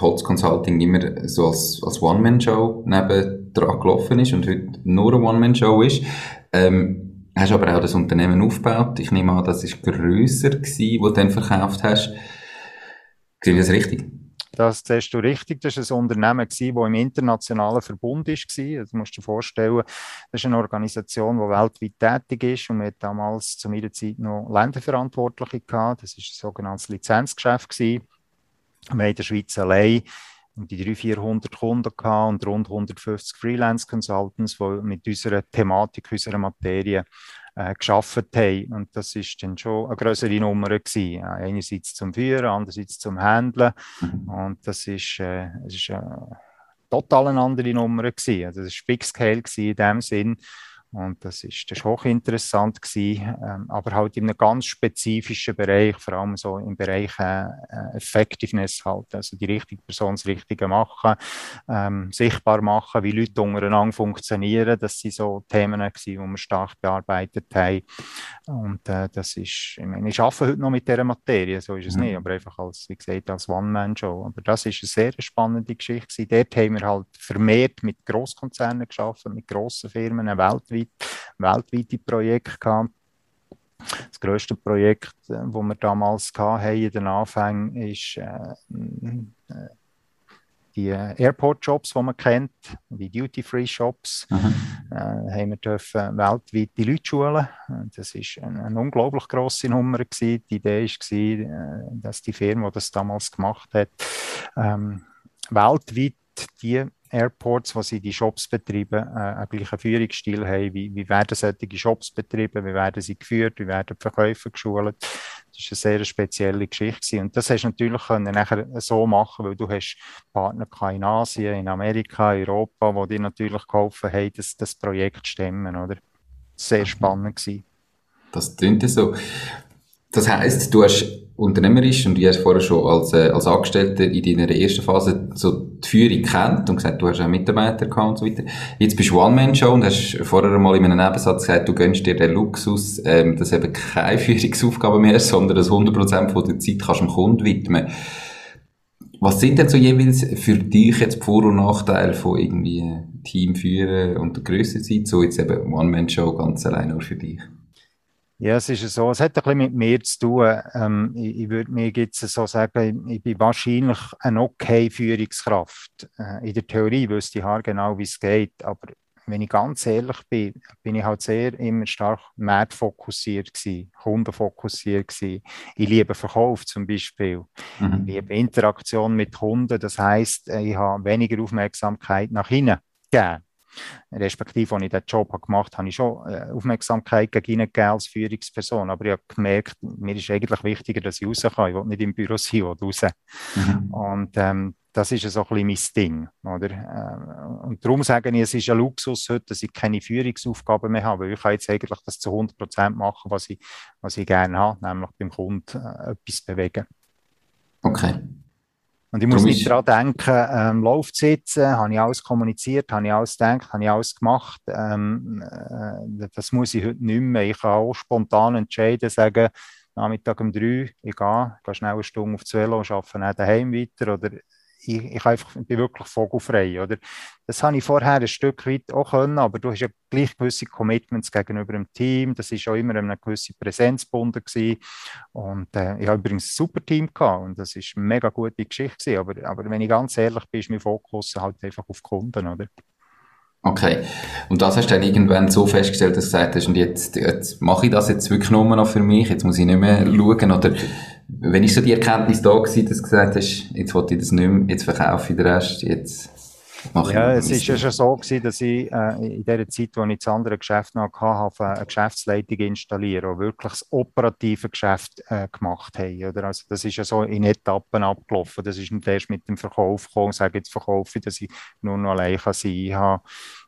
Holz Consulting immer so als, als One-Man-Show neben dran gelaufen ist und heute nur eine One-Man-Show ist. Ähm, hast aber auch das Unternehmen aufgebaut. Ich nehme an, das ist grösser gewesen, wo du dann verkauft hast. Sehe ich das richtig? Das siehst du richtig. Das war ein Unternehmen, das im internationalen Verbund war. Du musst dir vorstellen, das ist eine Organisation, die weltweit tätig ist und wir damals zu meiner Zeit noch Länderverantwortliche gehabt. Das war ein sogenanntes Lizenzgeschäft. Gewesen. Wir haben in der Schweiz allein um die 300, 400 Kunden gehabt und rund 150 Freelance Consultants, die mit unserer Thematik, unserer Materie äh, geschafft haben. Und das ist dann schon eine größere Nummer gewesen. Einerseits zum Führen, andererseits zum Handeln. Mhm. Und das ist, äh, ist eine total eine andere Nummer gewesen. Also das war Big Scale in dem Sinn. Und das ist, das ist hochinteressant gewesen, ähm, aber halt in einem ganz spezifischen Bereich, vor allem so im Bereich äh, äh, Effectiveness halt, also die richtige Person das Richtige machen, ähm, sichtbar machen, wie Leute untereinander funktionieren, das sind so Themen gewesen, die wir stark bearbeitet haben. Und äh, das ist, ich meine, ich arbeite heute noch mit dieser Materie, so ist es mhm. nicht, aber einfach als, wie gesagt, als One-Man-Show. Aber das ist eine sehr spannende Geschichte gewesen. Dort haben wir halt vermehrt mit Großkonzernen geschaffen, mit grossen Firmen weltweit weltweit, weltweite Projekte gehabt. Das grösste Projekt, das äh, wir damals hatten in den Anfängen, ist äh, äh die Airport-Shops, die man kennt, die Duty-Free-Shops, mhm. äh, haben wir dürfen weltweit die Leute schulen. Das ist eine, eine unglaublich grosse Nummer gewesen. Die Idee war, äh, dass die Firma, die das damals gemacht hat, ähm, weltweit die Airports, wo sie die Shops betreiben, äh, einen gleichen Führungsstil haben. Wie, wie werden solche Shops betrieben? Wie werden sie geführt? Wie werden die Verkäufer geschult? Das war eine sehr spezielle Geschichte. Und das hast du natürlich können nachher so machen, weil du hast Partner in Asien, in Amerika, in Europa, wo dir natürlich geholfen haben, das, das Projekt zu stemmen, oder? Sehr mhm. spannend gewesen. Das klingt so. Das heisst, du hast unternehmerisch und du hast vorher schon als, äh, als Angestellter in deiner ersten Phase so die Führung kennt und gesagt, du hast auch Mitarbeiter gehabt und so weiter. Jetzt bist du One-Man-Show und hast vorher mal in einem Nebensatz gesagt, du gönnst dir den Luxus, ähm, dass eben keine Führungsaufgabe mehr ist, sondern dass 100% von der Zeit kannst du dem Kunden widmen. Was sind denn so jeweils für dich jetzt die Vor- und Nachteile von irgendwie Team führen und der grössten Zeit, so jetzt eben One-Man-Show ganz allein nur für dich? Ja, es ist so. Es hat ein bisschen mit mir zu tun. Ähm, ich, ich würde mir jetzt so sagen, ich bin wahrscheinlich eine okay Führungskraft. Äh, in der Theorie wüsste ich genau, wie es geht. Aber wenn ich ganz ehrlich bin, bin ich halt sehr immer stark marktfokussiert gewesen, kundenfokussiert gewesen. Ich liebe Verkauf zum Beispiel. Mhm. Ich liebe Interaktion mit Kunden. Das heißt, ich habe weniger Aufmerksamkeit nach innen gegeben. Respektive, als ich diesen Job gemacht habe, habe ich schon äh, Aufmerksamkeit gegen ihn als Führungsperson. Aber ich habe gemerkt, mir ist eigentlich wichtiger, dass ich raus kann. Ich will nicht im Büro sein oder raus. Mhm. Und ähm, das ist so ein bisschen mein Ding. Oder? Äh, und darum sage ich, es ist ein Luxus heute, dass ich keine Führungsaufgaben mehr habe. Ich kann jetzt eigentlich das zu 100 Prozent machen, was ich, was ich gerne habe, nämlich beim Kunden äh, etwas bewegen. Okay. Und ich muss Darum nicht daran denken, ähm, läuft es jetzt, äh, habe ich alles kommuniziert, habe ich alles gedacht, habe ich alles gemacht. Ähm, äh, das muss ich heute nicht mehr. Ich kann auch spontan entscheiden, sagen, Nachmittag um drei, ich gehe, gehe schnell eine Stunde auf das Velo und arbeite dann daheim weiter. Oder ich, ich, einfach, bin wirklich vogelfrei. Oder? Das habe ich vorher ein Stück weit auch können, aber du hast ja gleich gewisse Commitments gegenüber dem Team. Das ist auch immer eine gewisse Präsenz gebunden gewesen. Und äh, ich habe übrigens ein super Team gehabt und das ist eine mega gute Geschichte gewesen. Aber, aber wenn ich ganz ehrlich bin, ist mein Fokus halt einfach auf Kunden, oder? Okay. Und das hast du dann irgendwann so festgestellt, dass du gesagt hast, und jetzt, jetzt mache ich das jetzt wirklich nur noch für mich, jetzt muss ich nicht mehr schauen, oder wenn ich so die Erkenntnis da gewesen, dass du gesagt hast, jetzt wollte ich das nicht mehr, jetzt verkaufe ich den Rest, jetzt mache ich Ja, es ist ja schon so gewesen, dass ich äh, in der Zeit, wo ich das andere Geschäft noch hatte, eine Geschäftsleitung installieren und wirklich das operative Geschäft äh, gemacht habe. Oder? Also das ist ja so in Etappen abgelaufen. Das ist nicht erst mit dem Verkauf gekommen, sage jetzt verkaufe ich, dass ich nur noch allein sein kann.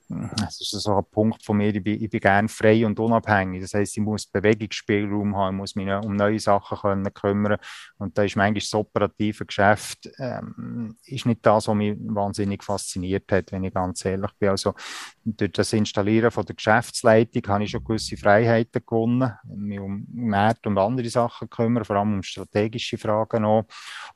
Das ist so ein Punkt von mir, ich bin, ich bin gerne frei und unabhängig. Das heißt, ich muss Bewegungsspielraum haben, ich muss mich um neue Sachen können kümmern. Und da ist manchmal das operative Geschäft ähm, ist nicht das, was mich wahnsinnig fasziniert hat, wenn ich ganz ehrlich bin. Also durch das Installieren von der Geschäftsleitung habe ich schon gewisse Freiheiten gewonnen, mich um Märkte und andere Sachen kümmern, vor allem um strategische Fragen auch.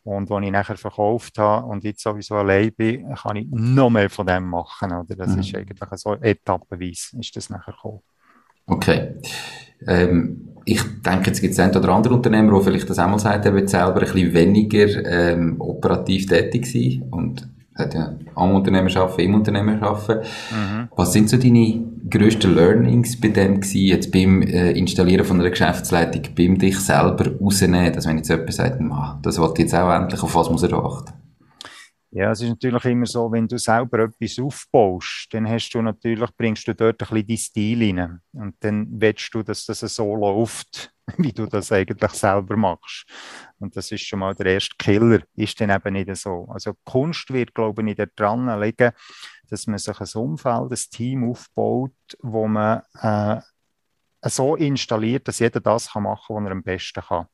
Und als ich nachher verkauft habe und jetzt sowieso allein bin, kann ich noch mehr von dem machen. Oder? Das mhm. ist eigentlich so etappenweise ist das nachher gekommen. Okay. Ähm, ich denke, jetzt gibt es ein oder andere Unternehmer, die vielleicht das auch mal sagt, er wird selber ein bisschen weniger ähm, operativ tätig sein und hat ja am Unternehmen arbeiten, im Unternehmen arbeiten. Mhm. Was sind so deine grössten Learnings bei dem gewesen, jetzt beim äh, Installieren von einer Geschäftsleitung, beim dich selber rausnehmen, dass wenn jetzt jemand sagt, das wollte ich jetzt auch endlich, auf was muss er achten? Ja, es ist natürlich immer so, wenn du selber etwas aufbaust, dann hast du natürlich, bringst du dort ein bisschen die Stil rein. Und dann willst du, dass das so läuft, wie du das eigentlich selber machst. Und das ist schon mal der erste Killer, ist dann eben nicht so. Also Kunst wird, glaube ich, nicht daran liegen, dass man sich ein Umfeld, ein Team aufbaut, wo man äh, so installiert, dass jeder das machen kann, was er am besten kann.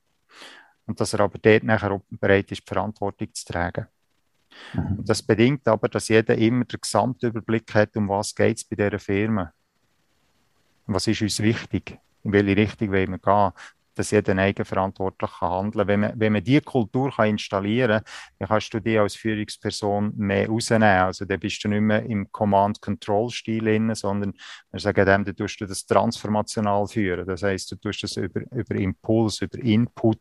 Und dass er aber dort nachher bereit ist, die Verantwortung zu tragen. Mhm. Das bedingt aber, dass jeder immer den Gesamtüberblick hat, um was geht es bei dieser Firma. Was ist uns wichtig? In welche Richtung wollen wir gehen? Dass jeder eigenverantwortlich kann handeln kann. Wenn man, wenn man diese Kultur kann installieren kann, dann kannst du die als Führungsperson mehr rausnehmen. Also dann bist du nicht mehr im Command-Control-Stil, sondern wir sagen dem, dann tust du das transformational führen. Das heißt, du tust das über, über Impuls, über Input,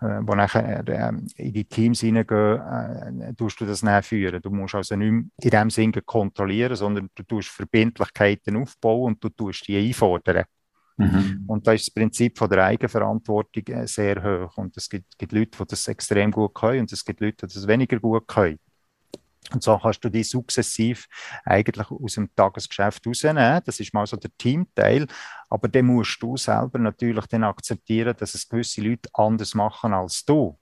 äh, wo nachher äh, in die Teams hineingehen, äh, tust du das nachher führen. Du musst also nicht mehr in dem Sinne kontrollieren, sondern du tust Verbindlichkeiten aufbauen und du tust die einfordern. Mhm. Und da ist das Prinzip von der Eigenverantwortung äh, sehr hoch. Und es gibt, gibt Leute, die das extrem gut können und es gibt Leute, die das weniger gut können. Und so kannst du die sukzessiv eigentlich aus dem Tagesgeschäft rausnehmen. Das ist mal so der Teamteil. Aber dann musst du selber natürlich dann akzeptieren, dass es gewisse Leute anders machen als du.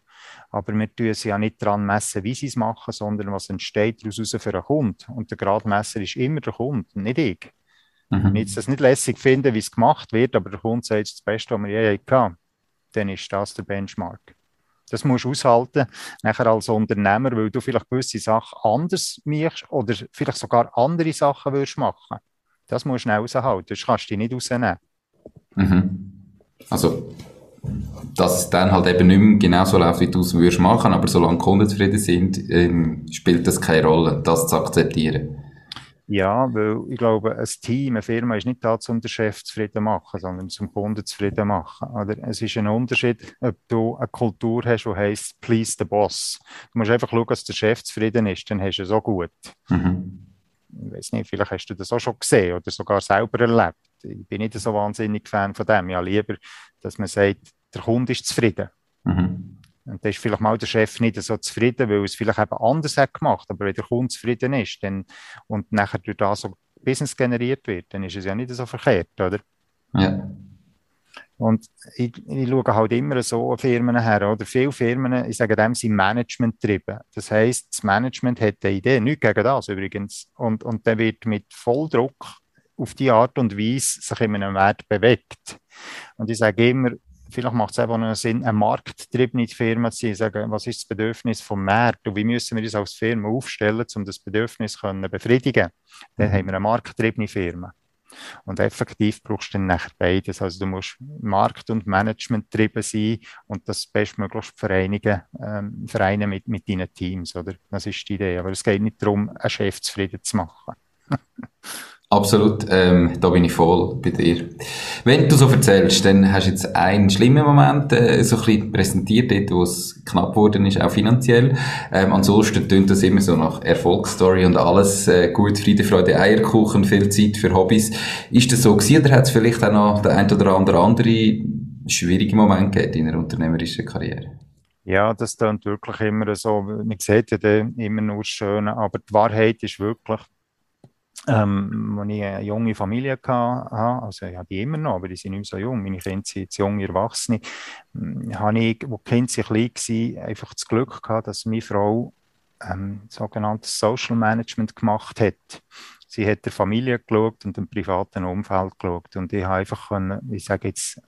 Aber wir tun sie ja nicht daran messen, wie sie es machen, sondern was entsteht daraus für einen Kunden. Und der Gradmesser ist immer der Kunde, nicht ich. Mhm. Wenn ich das nicht lässig finde, wie es gemacht wird, aber der Kunde sagt, das Beste, was wir je hatten, dann ist das der Benchmark. Das musst du aushalten, nachher als Unternehmer, weil du vielleicht gewisse Sachen anders machst oder vielleicht sogar andere Sachen würdest machen. Das musst du schnell aushalten, sonst kannst du dich nicht rausnehmen. Mhm. Also, dass es dann halt eben nicht mehr genau so läuft, wie du es würdest machen, aber solange Kunden zufrieden sind, ähm, spielt das keine Rolle, das zu akzeptieren. Ja, weil ich glaube, ein Team, eine Firma ist nicht da, um den Chef zufrieden zu machen, sondern zum Kunden zufrieden zu machen. Oder es ist ein Unterschied, ob du eine Kultur hast, die heisst Please the Boss. Du musst einfach schauen, dass der Chef zufrieden ist, dann hast du es auch gut. Mhm. Ich weiß nicht, vielleicht hast du das auch schon gesehen oder sogar selber erlebt. Ich bin nicht so wahnsinnig Fan von dem. Ja, lieber, dass man sagt, der Kunde ist zufrieden. Mhm. Und da ist vielleicht mal der Chef nicht so zufrieden, weil er es vielleicht eben anders hat gemacht. Aber wenn der Kunde zufrieden ist dann, und nachher durch das so Business generiert wird, dann ist es ja nicht so verkehrt, oder? Ja. Und ich, ich schaue halt immer so Firmen her, oder? Viele Firmen, ich sage dem, sind Management getrieben. Das heisst, das Management hat eine Idee, nicht gegen das übrigens. Und, und dann wird mit Volldruck auf die Art und Weise sich in einem Wert bewegt. Und ich sage immer, vielleicht macht es einfach nur Sinn, eine markttriebene Firma zu sein, sagen, was ist das Bedürfnis vom Markt und wie müssen wir uns als Firma aufstellen, um das Bedürfnis zu befriedigen. Dann mhm. haben wir eine markttriebene Firma. Und effektiv brauchst du dann nachher beides. Also du musst Markt- und Management getrieben sein und das bestmöglichst vereinigen, ähm, vereinen mit, mit deinen Teams, oder? Das ist die Idee. Aber es geht nicht darum, einen Chef zufrieden zu machen. Absolut, ähm, da bin ich voll bei dir. Wenn du so erzählst, dann hast du jetzt einen schlimmen Moment äh, so ein bisschen präsentiert, dort, wo es knapp geworden ist, auch finanziell. Ähm, ansonsten tönt das immer so nach Erfolgsstory und alles äh, gut, Friede, Freude, Eierkuchen, viel Zeit für Hobbys. Ist das so gewesen oder hat es vielleicht auch noch der ein oder andere andere schwierige Moment gegeben in einer unternehmerischen Karriere? Ja, das klingt wirklich immer so. Man sieht ja immer nur das Schöne, aber die Wahrheit ist wirklich, ähm, als ich eine junge Familie hatte, also ich habe die immer noch, aber die sind nicht mehr so jung, meine Kinder sind jetzt junge Erwachsene, hm, habe ich, wo die Kinder klein waren, einfach das Glück gehabt, dass meine Frau ähm, sogenanntes Social Management gemacht hat. Sie hat der Familie geschaut und dem privaten Umfeld geschaut. Und ich habe einfach, können, ich sage jetzt,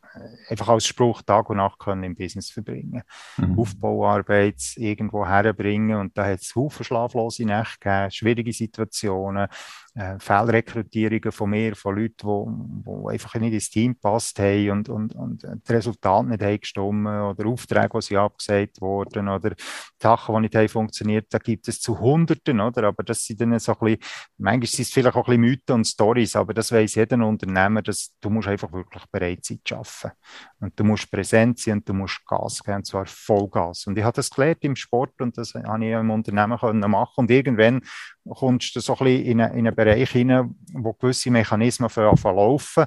einfach als Spruch Tag und Nacht können im Business verbringen. Mhm. Aufbauarbeit irgendwo herbringen. Und da hat es Haufen schlaflose Nächte gegeben, schwierige Situationen äh, Fehlrekrutierungen von mir, von Leuten, die, die einfach nicht ins Team passt haben und, und, und das Resultat nicht haben gestimmt oder Aufträge, die sie abgesagt wurden oder Sachen, die nicht haben funktioniert, da gibt es zu Hunderten, oder? Aber das sind dann so ein bisschen, manchmal sind es vielleicht auch ein bisschen Mythen und Stories, aber das weiß jeder Unternehmer, dass du musst einfach wirklich bereit sein zu arbeiten. Und du musst präsent sein und du musst Gas geben, und zwar Vollgas. Und ich habe das gelernt im Sport und das habe ich im Unternehmen können machen und irgendwann kommst du so ein bisschen in einen, in einen Bereich hinein, wo gewisse Mechanismen verlaufen.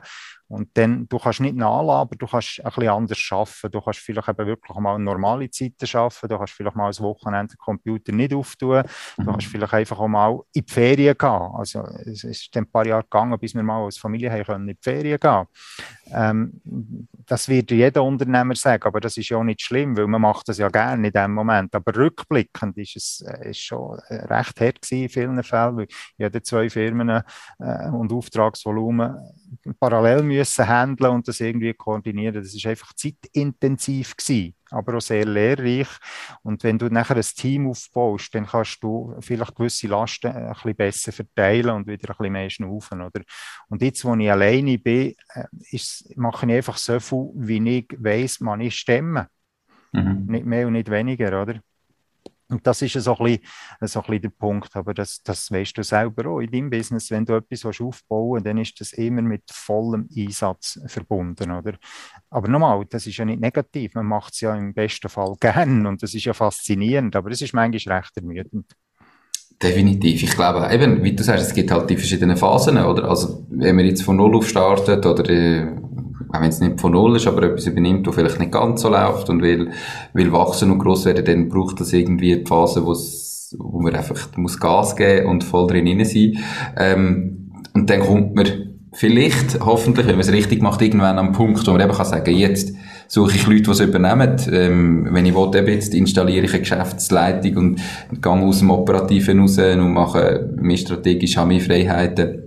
Und dann, du kannst nicht nachladen, aber du kannst ein bisschen anders arbeiten. Du kannst vielleicht eben wirklich mal normale Zeiten arbeiten. Du kannst vielleicht mal ein Wochenende den Computer nicht auftun. Du mhm. kannst vielleicht einfach auch mal in die Ferien gehen. Also, es ist ein paar Jahre gegangen, bis wir mal als Familie haben können in die Ferien gehen. Ähm, das wird jeder Unternehmer sagen, aber das ist ja auch nicht schlimm, weil man macht das ja gerne in dem Moment. Aber rückblickend ist es äh, ist schon recht hart gewesen in vielen Fällen, weil hatte zwei Firmen äh, und Auftragsvolumen parallel müssen handeln und das irgendwie koordinieren. Das ist einfach zeitintensiv gewesen, aber auch sehr lehrreich. Und wenn du nachher ein Team aufbaust, dann kannst du vielleicht gewisse Lasten ein bisschen besser verteilen und wieder ein bisschen mehr schnaufen, oder? Und jetzt, wo ich alleine bin, äh, ist, mache ich einfach so viel, wie ich weiss, man ist stemmen. Mhm. Nicht mehr und nicht weniger, oder? Und das ist so ein, bisschen, so ein bisschen der Punkt. Aber das, das weißt du selber auch in deinem Business. Wenn du etwas aufbauen willst, dann ist das immer mit vollem Einsatz verbunden. Oder? Aber nochmal, das ist ja nicht negativ. Man macht es ja im besten Fall gern und das ist ja faszinierend. Aber es ist manchmal recht ermüdend. Definitiv. Ich glaube, eben, wie du sagst, es gibt halt die verschiedenen Phasen, oder? Also, wenn man jetzt von Null auf startet, oder, äh, auch wenn es nicht von Null ist, aber etwas übernimmt, wo vielleicht nicht ganz so läuft und will, will wachsen und groß werden, dann braucht das irgendwie die Phase, wo man einfach muss Gas geben und voll drin rein sein. Ähm, und dann kommt man vielleicht, hoffentlich, wenn man es richtig macht, irgendwann am Punkt, wo man eben kann sagen, jetzt suche ich Leute, die es übernehmen. Ähm, wenn ich will, eben jetzt installiere ich eine Geschäftsleitung und, gehe aus dem Operativen raus und mache mehr strategisch, habe mehr Freiheiten.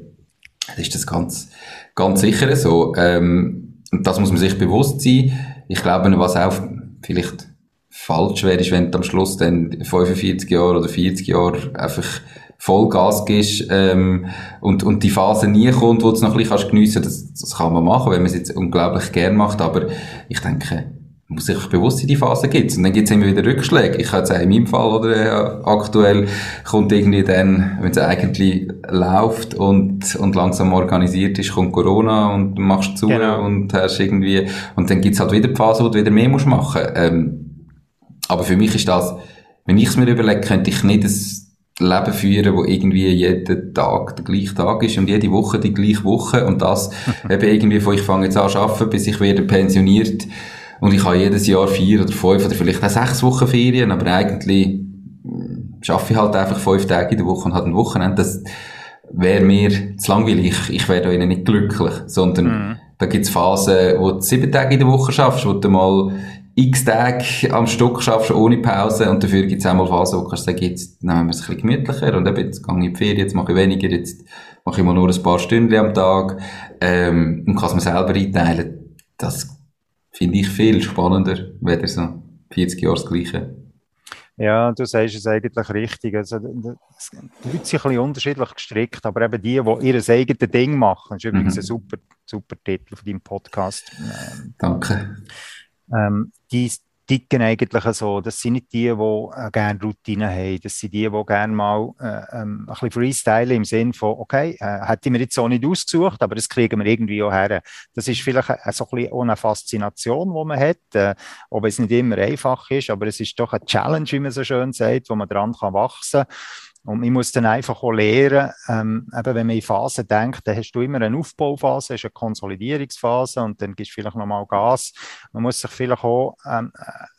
Das ist das ganz, ganz sicher so. Ähm, das muss man sich bewusst sein. Ich glaube, was auch vielleicht falsch wäre, ist, wenn du am Schluss dann 45 Jahre oder 40 Jahre einfach Vollgas gibst ähm, und, und die Phase nie kommt, wo du es noch ein bisschen geniessen kannst, das, das kann man machen, wenn man es jetzt unglaublich gern macht, aber ich denke, man muss sich bewusst sein, die Phase gibt Und dann gibt es immer wieder Rückschläge. Ich kann jetzt sagen, in meinem Fall, oder, äh, aktuell kommt irgendwie dann, wenn es eigentlich läuft und, und langsam organisiert ist, kommt Corona und du machst zu genau. und hast irgendwie, und dann gibt's halt wieder die Phase, wo du wieder mehr musst machen. Ähm, aber für mich ist das, wenn ich es mir überlege, könnte ich nicht ein Leben führen, wo irgendwie jeden Tag der gleiche Tag ist und jede Woche die gleiche Woche und das eben irgendwie von ich fange jetzt an zu arbeiten, bis ich werde pensioniert und ich habe jedes Jahr vier oder fünf oder vielleicht auch sechs Wochen Ferien, aber eigentlich schaffe ich halt einfach fünf Tage in der Woche und halt ein Wochenende. Das wäre mir zu langweilig. Ich, ich wäre da ihnen nicht glücklich. Sondern mhm. da gibt's Phasen, wo du sieben Tage in der Woche schaffst, wo du mal x Tage am Stück schaffst, ohne Pause. Und dafür gibt's auch mal Phasen, wo du kannst sagen, jetzt nehmen wir es ein bisschen gemütlicher und eben, jetzt gehe ich in die Ferien, jetzt mache ich weniger, jetzt mache ich mal nur ein paar Stunden am Tag, ähm, und kann es mir selber einteilen. Das finde ich viel spannender, weder so 40 Jahre das Gleiche. Ja, du sagst es eigentlich richtig. Also, die Leute sind ein bisschen unterschiedlich gestrickt, aber eben die, die ihr eigenes Ding machen, das ist übrigens mhm. ein super, super Titel von deinem Podcast. Danke. Ähm, die, ticken eigentlich so. Das sind nicht die, die äh, gerne Routine haben. Das sind die, die gerne mal äh, ähm, ein bisschen freestylen im Sinn von, okay, äh, hätte ich mir jetzt so nicht ausgesucht, aber das kriegen wir irgendwie auch her. Das ist vielleicht äh, so ein bisschen eine Faszination, die man hat, äh, ob es nicht immer einfach ist, aber es ist doch eine Challenge, wie man so schön sagt, wo man dran kann wachsen kann. Und ich muss dann einfach auch lernen, ähm, eben wenn man in Phasen denkt, dann hast du immer eine Aufbauphase, hast eine Konsolidierungsphase und dann gibst du vielleicht nochmal Gas. Man muss sich vielleicht auch ähm,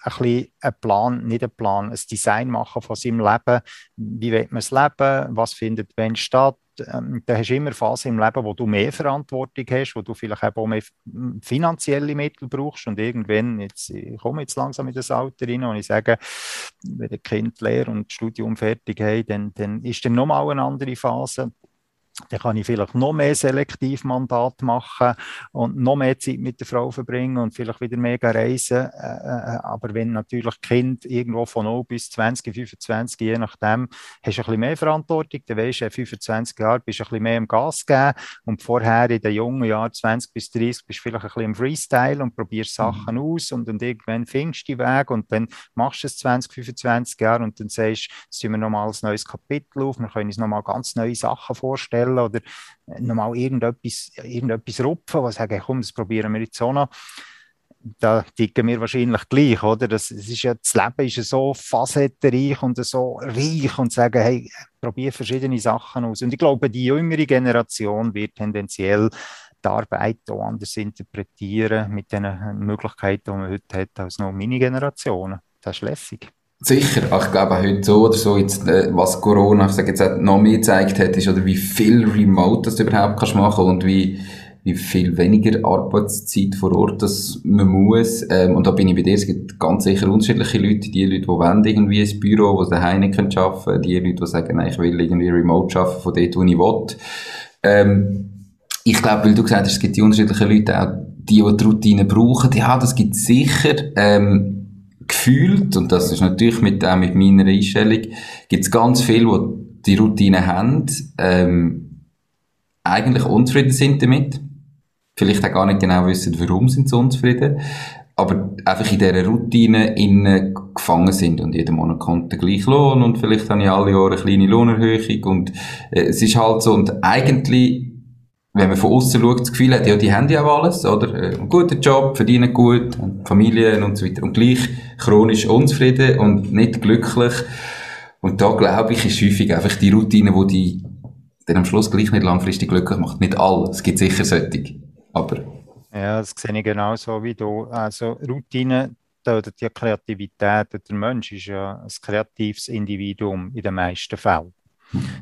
ein bisschen einen Plan, nicht einen Plan, ein Design machen von seinem Leben. Wie will man es leben? Was findet wenn statt? Ähm, da hast du immer Phasen im Leben, wo du mehr Verantwortung hast, wo du vielleicht auch mehr finanzielle Mittel brauchst. Und irgendwann, jetzt, ich komme jetzt langsam in das Alter rein und ich sage, wenn ein Kind leer und das Studium fertig hat, dann, dann ist dann nochmal eine andere Phase dann kann ich vielleicht noch mehr Selektivmandat machen und noch mehr Zeit mit der Frau verbringen und vielleicht wieder mega reisen. Äh, äh, aber wenn natürlich Kind irgendwo von 0 bis 20, 25, je nachdem, hast du ein bisschen mehr Verantwortung, dann weisst du, 25 Jahre bist du ein bisschen mehr im Gas geben und vorher in den jungen Jahren 20 bis 30 bist du vielleicht ein bisschen im Freestyle und probierst mhm. Sachen mhm. aus und, und irgendwann findest du die Weg und dann machst du es 20, 25 Jahre und dann sagst, du, jetzt wir nochmal ein neues Kapitel auf, wir können uns nochmal ganz neue Sachen vorstellen stellen oder nochmal irgendetwas, irgendetwas rupfen, was sagen, komm, das probieren wir jetzt auch noch. Da ticken wir wahrscheinlich gleich, oder? Das, das, ist ja, das Leben ist ja so facettenreich und so reich und sagen, hey, probier verschiedene Sachen aus. Und ich glaube, die jüngere Generation wird tendenziell die Arbeit auch anders interpretieren mit den Möglichkeiten, die man heute hat, als noch meine Generationen. Das ist lässig. Sicher, ich glaube auch heute so oder so, jetzt, äh, was Corona, ich sage jetzt noch mehr gezeigt hat, ist, oder wie viel Remote das du überhaupt kannst machen und wie, wie viel weniger Arbeitszeit vor Ort das man muss. Ähm, und da bin ich bei dir, es gibt ganz sicher unterschiedliche Leute, die Leute, die wollen irgendwie ins Büro, die daheim nicht können arbeiten die Leute, die sagen, nein, ich will irgendwie remote arbeiten von dort, wo ich will. Ähm, ich glaube, weil du gesagt hast, es gibt die unterschiedlichen Leute, auch die, die die Routine brauchen, ja, das gibt sicher, ähm, gefühlt, und das ist natürlich mit, auch mit meiner Einstellung, gibt es ganz viele, die die Routine haben, ähm, eigentlich unzufrieden sind damit. Vielleicht auch gar nicht genau wissen, warum sind sie unzufrieden. Aber einfach in dieser Routine innen gefangen sind und jeden Monat kommt der gleiche Lohn und vielleicht habe ich alle Jahre eine kleine Lohnerhöhung und äh, es ist halt so und eigentlich wenn man von außen schaut, das Gefühl hat, ja, die haben ja auch alles, oder? Äh, einen guten Job, verdienen gut, Familien und so weiter. Und gleich chronisch unzufrieden und nicht glücklich. Und da, glaube ich, ist häufig einfach die Routine, die die dann am Schluss gleich nicht langfristig glücklich macht. Nicht alle. Es gibt sicher solche. Aber. Ja, das sehe ich genauso wie du. Also, Routine tötet die Kreativität. Der Mensch ist ja ein kreatives Individuum in den meisten Fällen.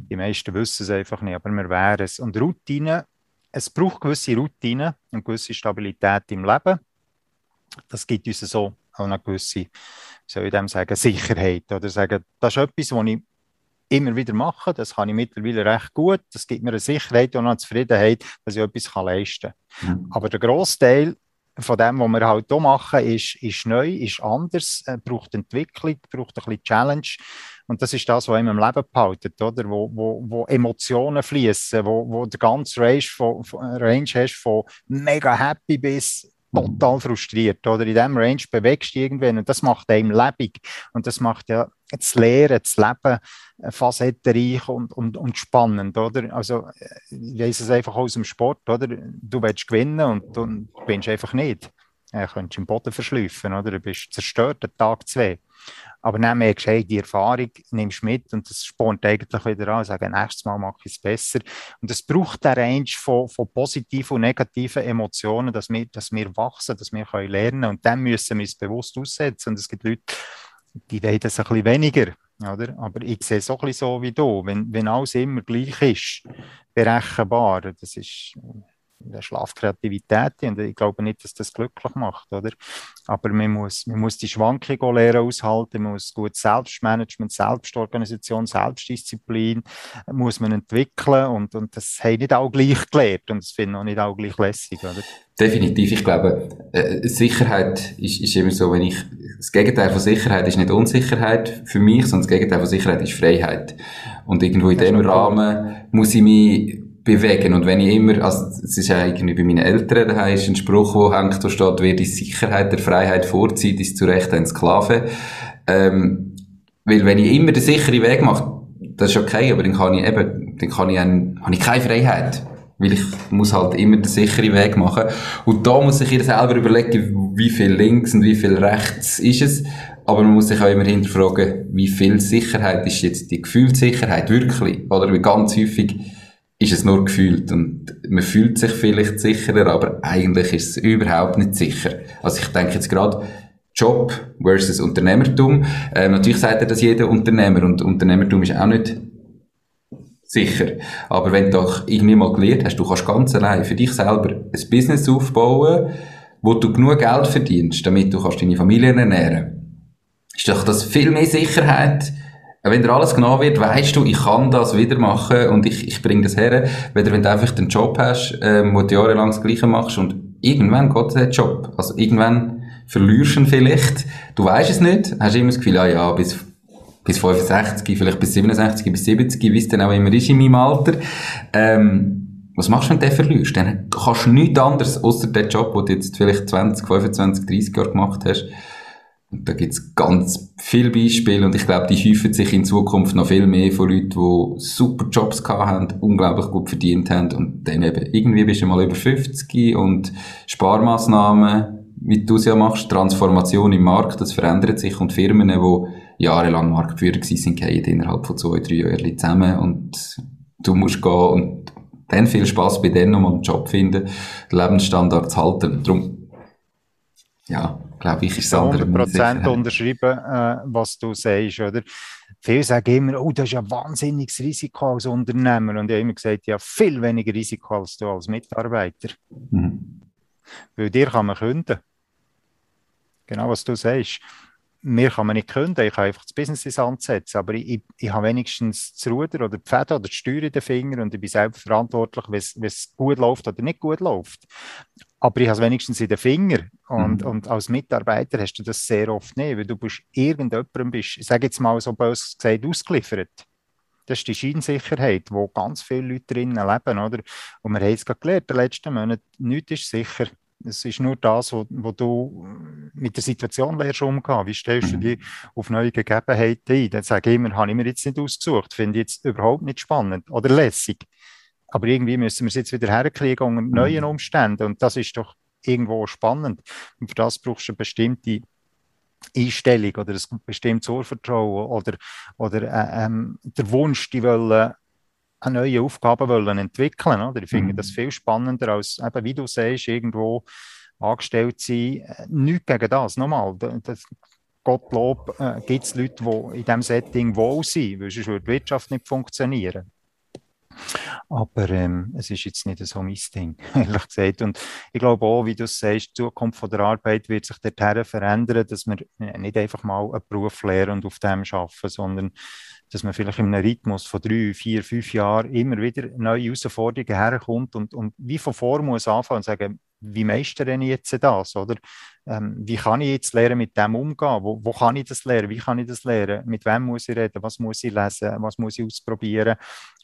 Die meisten wissen es einfach nicht, aber wir wären es. Und Routine es braucht gewisse Routinen und gewisse Stabilität im Leben. Das gibt uns so auch eine gewisse, soll ich dem sagen, Sicherheit. Oder sagen, das ist etwas, was ich immer wieder mache. Das kann ich mittlerweile recht gut. Das gibt mir eine Sicherheit und eine Zufriedenheit, dass ich etwas leisten kann. Mhm. Aber der Großteil von dem, was wir halt hier machen, ist, ist neu, ist anders, äh, braucht Entwicklung, braucht ein bisschen Challenge. Und das ist das, was einem im Leben behaltet, oder? Wo, wo, wo Emotionen fließen, wo, wo der ganze Range, von, Range hast von mega happy bis total frustriert, oder? In diesem Range bewegst du irgendwann und das macht einem lebendig. Und das macht ja das Lehren, das Leben facettenreich und, und, und spannend, oder? Also, ich weiss es einfach aus dem Sport, oder? Du willst gewinnen und, und du gewinnst einfach nicht. Du könntest im Boden verschleifen, oder? Du bist zerstört, den Tag zwei. Aber dann merkst du, hey, die Erfahrung nimmst du mit und das spornt eigentlich wieder an, sagen, nächstes Mal mache ich es besser. Und es braucht eine Range von, von positiven und negativen Emotionen, dass wir, dass wir wachsen, dass wir können lernen und dann müssen wir es bewusst aussetzen. Und es gibt Leute, die wollen das ein bisschen weniger. Oder? Aber ich sehe es auch ein bisschen so wie du. Wenn, wenn alles immer gleich ist, berechenbar, das ist der Schlafkreativität und ich glaube nicht, dass das glücklich macht, oder? Aber man muss, man muss die Schwankungen lernen aushalten, man muss gut Selbstmanagement, Selbstorganisation, Selbstdisziplin muss man entwickeln und, und das haben nicht auch gleich gelernt und das finde ich auch nicht auch gleich lässig, oder? Definitiv, ich glaube, äh, Sicherheit ist, ist immer so, wenn ich, das Gegenteil von Sicherheit ist nicht Unsicherheit für mich, sondern das Gegenteil von Sicherheit ist Freiheit. Und irgendwo in diesem Rahmen muss ich mich bewegen. Und wenn ich immer, also, es ist ja irgendwie bei meinen Eltern, da ist ein Spruch, wo hängt, da steht, wer die Sicherheit der Freiheit vorzieht, ist zu Recht ein Sklave. Ähm, weil wenn ich immer den sicheren Weg mache, das ist okay, aber dann kann ich eben, dann kann ich, ein, habe ich keine Freiheit. Weil ich muss halt immer den sicheren Weg machen. Und da muss ich jeder selber überlegen, wie viel links und wie viel rechts ist es. Aber man muss sich auch immer hinterfragen, wie viel Sicherheit ist jetzt die Gefühlssicherheit wirklich? Oder wie ganz häufig ist es nur gefühlt und man fühlt sich vielleicht sicherer, aber eigentlich ist es überhaupt nicht sicher. Also ich denke jetzt gerade Job versus Unternehmertum. Ähm, natürlich sagt er das jeder Unternehmer und Unternehmertum ist auch nicht sicher. Aber wenn du doch irgendwie mal gelernt hast, du kannst ganz allein für dich selber ein Business aufbauen, wo du genug Geld verdienst, damit du kannst deine Familie ernähren. Ist doch das viel mehr Sicherheit, wenn dir alles genau wird, weißt du, ich kann das wieder machen und ich, ich bringe das her. Weder wenn du einfach den Job hast, ähm, wo du jahrelang das Gleiche machst und irgendwann geht der Job. Also irgendwann verlierst du ihn vielleicht. Du weißt es nicht, hast immer das Gefühl, ah ja, bis, bis 65, vielleicht bis 67, bis 70, wie es dann auch immer ist in meinem Alter. Ähm, was machst du, wenn du den verlierst? Dann kannst du nichts anderes, außer den Job, den du jetzt vielleicht 20, 25, 30 Jahre gemacht hast, da gibt's ganz viele Beispiele und ich glaube, die häufen sich in Zukunft noch viel mehr von Leuten, die super Jobs gehabt haben, unglaublich gut verdient haben und dann eben irgendwie bist du mal über 50 und Sparmaßnahmen, wie du es ja machst, Transformation im Markt, das verändert sich und Firmen, die jahrelang Marktführer gewesen sind, gehen innerhalb von zwei, drei Jahren zusammen und du musst gehen und dann viel Spaß bei denen, um einen Job finden, den Lebensstandard zu halten. Darum, ja, glaube ich, ist andere. 100% unterschreiben, äh, was du sagst, oder? Viele sagen immer, oh, das ist ein wahnsinniges Risiko als Unternehmer. Und ich habe immer gesagt, ja, viel weniger Risiko als du als Mitarbeiter. Mhm. Weil dir kann man künden. Genau, was du sagst. Mir kann man nicht künden, ich kann einfach das Business ins Hand setzen, aber ich, ich, ich habe wenigstens das Ruder oder die Fäden oder die Steuer in den Fingern und ich bin selbst verantwortlich, wenn es gut läuft oder nicht gut läuft. Aber ich habe es wenigstens in den Fingern und, mhm. und als Mitarbeiter hast du das sehr oft nicht, weil du bist irgendjemandem bist, ich sage jetzt mal so bös gesagt, ausgeliefert. Das ist die Scheinsicherheit, wo ganz viele Leute drinnen leben, oder? Und wir haben es gerade gelernt, in den letzten Monaten, nichts ist sicher. Es ist nur das, wo, wo du mit der Situation lernst umgehen. Wie stellst du dich auf neue Gegebenheiten ein? Dann sage ich immer, habe ich mir jetzt nicht ausgesucht, finde ich jetzt überhaupt nicht spannend oder lässig. Aber irgendwie müssen wir es jetzt wieder herkriegen unter neuen Umständen. Und das ist doch irgendwo spannend. Und für das brauchst du eine bestimmte Einstellung oder ein bestimmtes Urvertrauen oder, oder äh, ähm, der Wunsch, die wollen eine neue Aufgabe wollen entwickeln. Oder? Ich finde mhm. das viel spannender als, eben, wie du sagst, irgendwo angestellt sein. Äh, nichts gegen das. Nochmal, das, Gottlob äh, gibt es Leute, die in diesem Setting wohl sind, weil sonst würde die Wirtschaft nicht funktionieren. Aber ähm, es ist jetzt nicht so mein Ding, ehrlich gesagt. Und ich glaube auch, wie du sagst, die Zukunft von der Arbeit wird sich dorthin verändern, dass wir nicht einfach mal einen Beruf lernen und auf dem arbeiten, sondern dass man vielleicht in einem Rhythmus von drei, vier, fünf Jahren immer wieder neue Herausforderungen herkommt und, und wie von vor muss anfangen und sagen, wie meistere ich jetzt das, oder? Ähm, wie kann ich jetzt lernen, mit dem umgehen? Wo, wo kann ich das lernen? Wie kann ich das lernen? Mit wem muss ich reden? Was muss ich lesen? Was muss ich ausprobieren?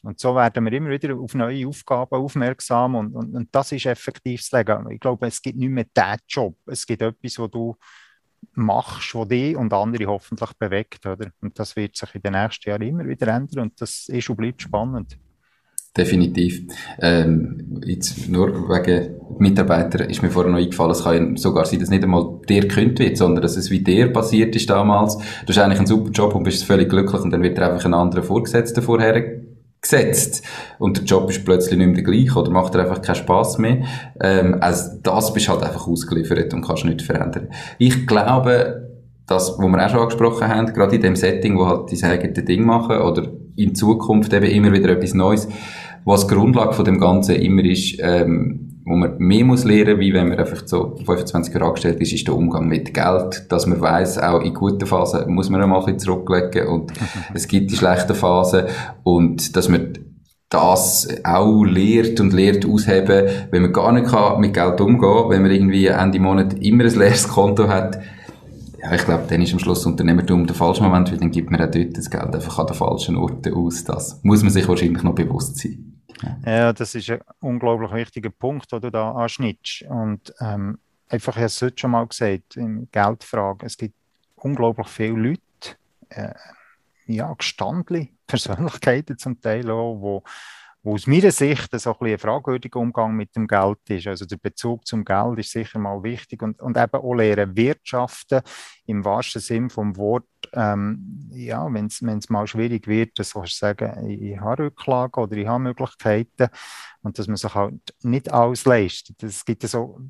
Und so werden wir immer wieder auf neue Aufgaben aufmerksam und, und, und das ist effektiv das Leben. Ich glaube, es gibt nicht mehr diesen Job. Es gibt etwas, wo du machst, was dich und andere hoffentlich bewegt. Oder? Und das wird sich in den nächsten Jahren immer wieder ändern und das ist und bleibt spannend. Definitiv. Ähm, jetzt nur wegen Mitarbeiter ist mir vorher noch eingefallen, es kann sogar sein, dass nicht einmal dir gekündigt wird, sondern dass es wie dir passiert ist damals. Du hast eigentlich einen super Job und bist völlig glücklich und dann wird dir einfach ein anderer Vorgesetzter vorher gesetzt und der Job ist plötzlich nicht mehr der gleiche oder macht dir einfach keinen Spass mehr. Ähm, also das bist halt einfach ausgeliefert und kannst nicht verändern. Ich glaube, das, was wir auch schon angesprochen haben, gerade in dem Setting, wo halt diese eigenen Dinge machen oder in Zukunft eben immer wieder etwas Neues, was die Grundlage von dem Ganzen immer ist, ähm, wo man mehr muss lernen, wie wenn man einfach so 25 Jahre angestellt ist, ist der Umgang mit Geld, dass man weiß, auch in guten Phasen muss man einmal ein bisschen zurücklegen und es gibt die schlechten Phasen. Und dass man das auch lehrt und lehrt ausheben, wenn man gar nicht kann mit Geld umgehen, wenn man irgendwie Ende Monat immer ein leeres Konto hat, ja, ich glaube, dann ist am Schluss Unternehmertum der falsche Moment, weil dann gibt man auch dort das Geld einfach an den falschen Orten aus. Das muss man sich wahrscheinlich noch bewusst sein. Ja, das ist ein unglaublich wichtiger Punkt, den du da anschnittst. Und ähm, einfach, ich habe es heute schon mal gesagt, in Geldfragen, es gibt unglaublich viele Leute, äh, ja, gestandene Persönlichkeiten zum Teil auch, wo wo aus meiner Sicht so ein, ein fragwürdiger Umgang mit dem Geld ist. Also der Bezug zum Geld ist sicher mal wichtig und, und eben auch lernen wirtschaften im wahrsten Sinn vom Wort. Ähm, ja, wenn es mal schwierig wird, dass du sagen, ich habe Rücklagen oder ich habe Möglichkeiten. Und dass man sich halt nicht ausleistet. Das gibt so,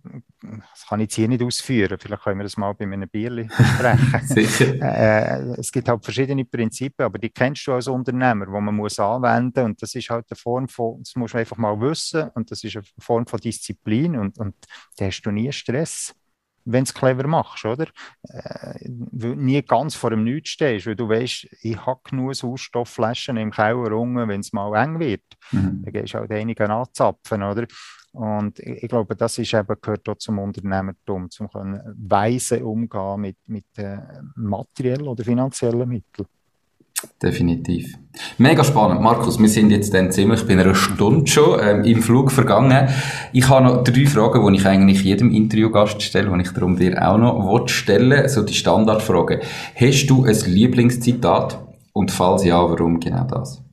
das kann ich jetzt hier nicht ausführen, vielleicht können wir das mal bei einem Bierli besprechen. Äh, es gibt halt verschiedene Prinzipien, aber die kennst du als Unternehmer, wo man muss anwenden. Und das ist halt eine Form von, das muss man einfach mal wissen. Und das ist eine Form von Disziplin. Und, und da hast du nie Stress wenn du es clever machst, oder? Äh, nie ganz vor dem Nichts stehst, weil du weißt, ich habe genug Sauerstoffflaschen im Keller unten, wenn es mal eng wird. Mhm. Dann gehst du halt einige anzapfen, oder? Und ich, ich, glaube, das ist eben, gehört auch zum Unternehmertum, zum können weise umgehen mit, mit äh, materiellen oder finanziellen Mitteln. Definitiv. Mega spannend. Markus, wir sind jetzt dann ziemlich bei einer Stunde schon ähm, im Flug vergangen. Ich habe noch drei Fragen, die ich eigentlich jedem Interviewgast stelle, die ich darum dir auch noch stellen So die Standardfragen. Hast du ein Lieblingszitat? Und falls ja, warum genau das?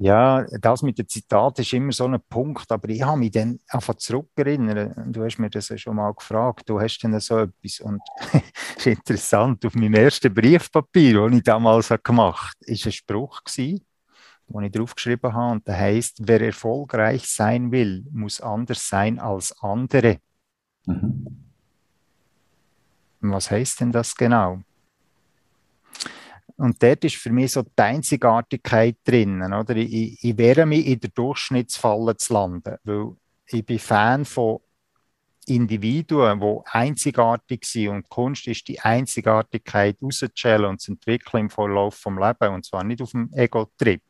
Ja, das mit dem Zitat ist immer so ein Punkt, aber ich habe mich dann einfach zurückerinnert. Du hast mir das ja schon mal gefragt, du hast denn so etwas und es ist interessant, auf meinem ersten Briefpapier, das ich damals gemacht habe, war ein Spruch gewesen, den ich draufgeschrieben habe. Und der heißt, wer erfolgreich sein will, muss anders sein als andere. Mhm. Was heißt denn das genau? Und dort ist für mich so die Einzigartigkeit drinnen. Oder? Ich, ich wehre mich in der Durchschnittsfalle zu landen, weil ich bin Fan von Individuen, die einzigartig sind und Kunst ist die Einzigartigkeit rauszustellen und zu entwickeln im Verlauf vom Leben und zwar nicht auf dem Ego-Trip,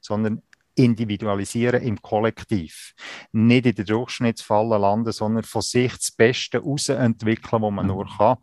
sondern individualisieren im Kollektiv. Nicht in der Durchschnittsfalle landen, sondern von sich das Beste entwickeln, was man mhm. nur kann.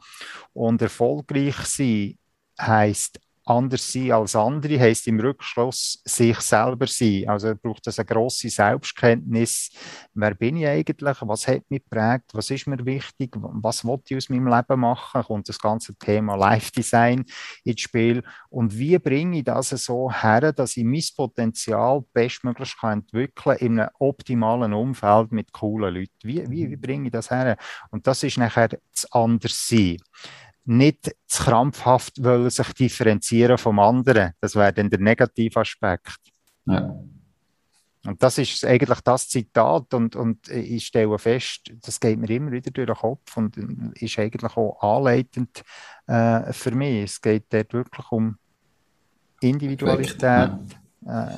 Und erfolgreich sein heisst anders sein als andere, heisst im Rückschluss sich selber sein. Also braucht das eine grosse Selbstkenntnis. Wer bin ich eigentlich? Was hat mich geprägt? Was ist mir wichtig? Was wollte ich aus meinem Leben machen? Kommt das ganze Thema Life Design ins Spiel? Und wie bringe ich das so her, dass ich mein Potenzial bestmöglich kann entwickeln in einem optimalen Umfeld mit coolen Leuten? Wie, wie, wie bringe ich das her? Und das ist nachher das Anderssein nicht zu krampfhaft wollen sich differenzieren vom anderen. Das wäre dann der Negativaspekt. Ja. Und das ist eigentlich das Zitat und, und ich stelle fest, das geht mir immer wieder durch den Kopf und ist eigentlich auch anleitend äh, für mich. Es geht dort wirklich um Individualität, ja.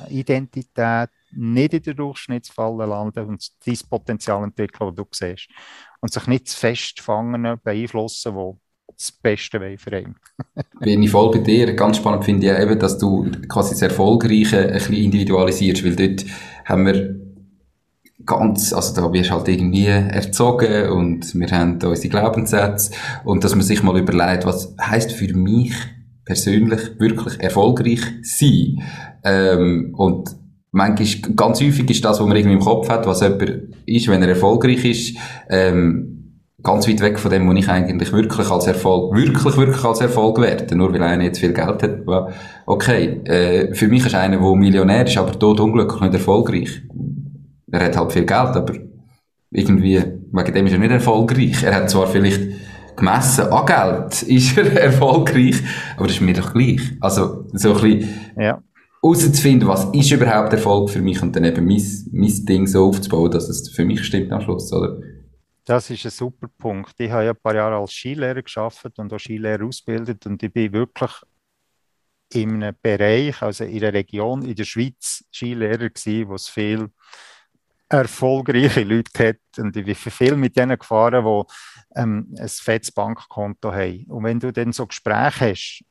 äh, Identität, nicht in der Durchschnittsfalle landen und dein Potenzial entwickeln, das du siehst. Und sich nicht zu fest fangen, beeinflussen, wo das Beste wollen für ihn. Bin ich voll bei dir. Ganz spannend finde ich eben, dass du quasi das Erfolgreiche ein bisschen individualisierst, weil dort haben wir ganz, also da wirst halt irgendwie erzogen und wir haben unsere Glaubenssätze und dass man sich mal überlegt, was heißt für mich persönlich wirklich erfolgreich sein ähm, und manchmal, ganz häufig ist das, was man irgendwie im Kopf hat, was jemand ist, wenn er erfolgreich ist, ähm, ganz weit weg von dem, wo ich eigentlich wirklich als Erfolg, wirklich, wirklich als Erfolg werde. Nur weil einer jetzt viel Geld hat. Okay, äh, für mich ist einer, der Millionär ist, aber tot unglücklich, nicht erfolgreich. Er hat halt viel Geld, aber irgendwie, wegen dem ist er nicht erfolgreich. Er hat zwar vielleicht gemessen an Geld, ist er erfolgreich, aber das ist mir doch gleich. Also, so ein bisschen, ja. herauszufinden, was ist überhaupt Erfolg für mich und dann eben mein, mein Ding so aufzubauen, dass es für mich stimmt am Schluss, oder? Das ist ein super Punkt. Ich habe ja ein paar Jahre als Skilehrer geschafft und auch Skilehrer ausgebildet und ich bin wirklich in einem Bereich, also in einer Region in der Schweiz Skilehrer gewesen, wo es viel erfolgreiche Leute hat und ich bin viel mit denen gefahren, die ähm, ein fettes Bankkonto haben. Und wenn du dann so Gespräche hast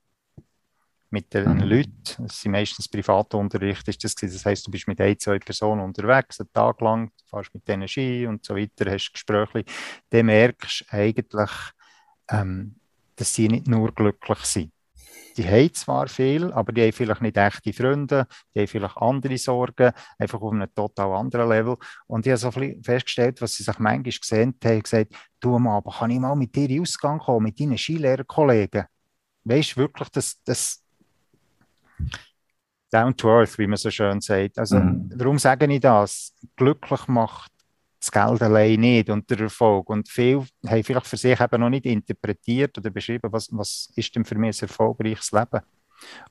mit den mhm. Leuten, das sind meistens private Unterricht, ist das, das heißt, du bist mit ein, zwei Personen unterwegs, einen Tag lang, fährst mit denen Ski und so weiter, hast Gespräche, dann merkst du eigentlich, ähm, dass sie nicht nur glücklich sind. Die haben zwar viel, aber die haben vielleicht nicht echte Freunde, die haben vielleicht andere Sorgen, einfach auf einem total anderen Level. Und ich habe so festgestellt, was sie sich manchmal gesehen haben, gesagt, du aber kann ich mal mit dir in Ausgang kommen, mit deinen Skilehrerkollegen? Weißt du wirklich, dass, dass down to earth, wie man so schön sagt. Also, mhm. warum sage ich das? Glücklich macht das Geld allein nicht und der Erfolg. Und viele haben vielleicht für sich eben noch nicht interpretiert oder beschrieben, was, was ist denn für mich ein erfolgreiches Leben?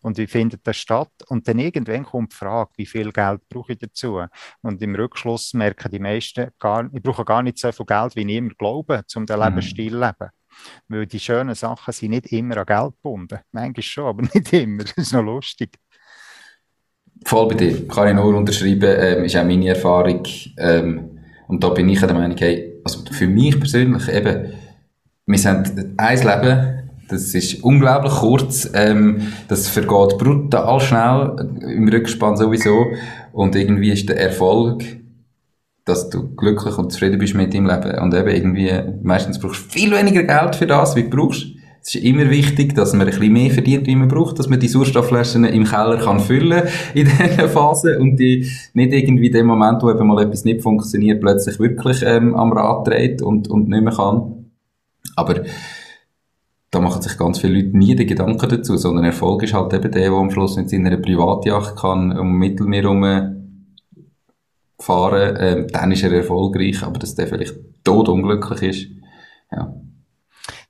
Und wie findet das statt? Und dann irgendwann kommt die Frage, wie viel Geld brauche ich dazu? Und im Rückschluss merken die meisten, gar, ich brauche gar nicht so viel Geld, wie ich immer glaube, um den mhm. Lebensstil zu leben. Weil die schönen Sachen sind nicht immer an Geld gebunden. Manchmal schon, aber nicht immer. Das ist noch lustig. Voll bei dir. Kann ich nur unterschreiben. Ähm, ist auch meine Erfahrung. Ähm, und da bin ich der Meinung, hey, also für mich persönlich eben, wir haben ein Leben, das ist unglaublich kurz, ähm, das vergeht brutal schnell, im Rückspann sowieso. Und irgendwie ist der Erfolg dass du glücklich und zufrieden bist mit deinem Leben. Und eben irgendwie, meistens brauchst du viel weniger Geld für das, wie du brauchst. Es ist immer wichtig, dass man ein bisschen mehr verdient, wie man braucht, dass man die Sauerstoffflaschen im Keller kann füllen in dieser Phase und die nicht irgendwie in dem Moment, wo eben mal etwas nicht funktioniert, plötzlich wirklich ähm, am Rad dreht und, und nicht mehr kann. Aber da machen sich ganz viele Leute nie die Gedanken dazu, sondern Erfolg ist halt eben der, der am Schluss mit seiner Privatjacht kann um Mittelmeer herum fahren, ähm, dann ist er erfolgreich, aber dass der vielleicht tot unglücklich ist, ja.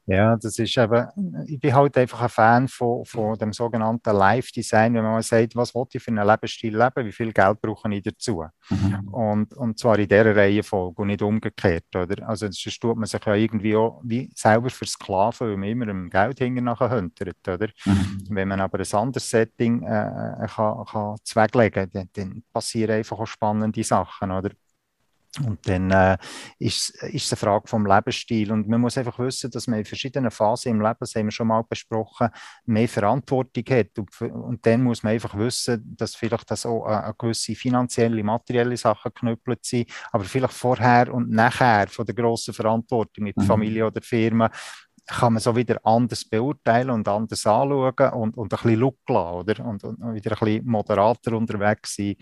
Ja, das ist eben, ich bin halt einfach ein Fan von, von dem sogenannten Live-Design, wenn man mal sagt, was will ich für einen Lebensstil leben, wie viel Geld brauche ich dazu? Mhm. Und, und zwar in dieser Reihenfolge und nicht umgekehrt, oder? Also sonst tut man sich ja irgendwie auch wie selber versklaven, weil man immer im Geld hinten nachher hintert, oder? Mhm. Wenn man aber ein anderes Setting äh, äh kann, kann zweglegen, dann, dann passieren einfach auch spannende Sachen, oder? Und dann äh, ist, ist es eine Frage vom Lebensstil. Und man muss einfach wissen, dass man in verschiedenen Phasen im Leben, das haben wir schon mal besprochen, mehr Verantwortung hat. Und, und dann muss man einfach wissen, dass vielleicht das auch eine, gewisse finanzielle, materielle Sachen geknüppelt sind, aber vielleicht vorher und nachher von der grossen Verantwortung mit mhm. Familie oder Firma kann man so wieder anders beurteilen und anders anschauen und, und ein bisschen Look lassen, oder? Und, und wieder ein bisschen moderater unterwegs sein.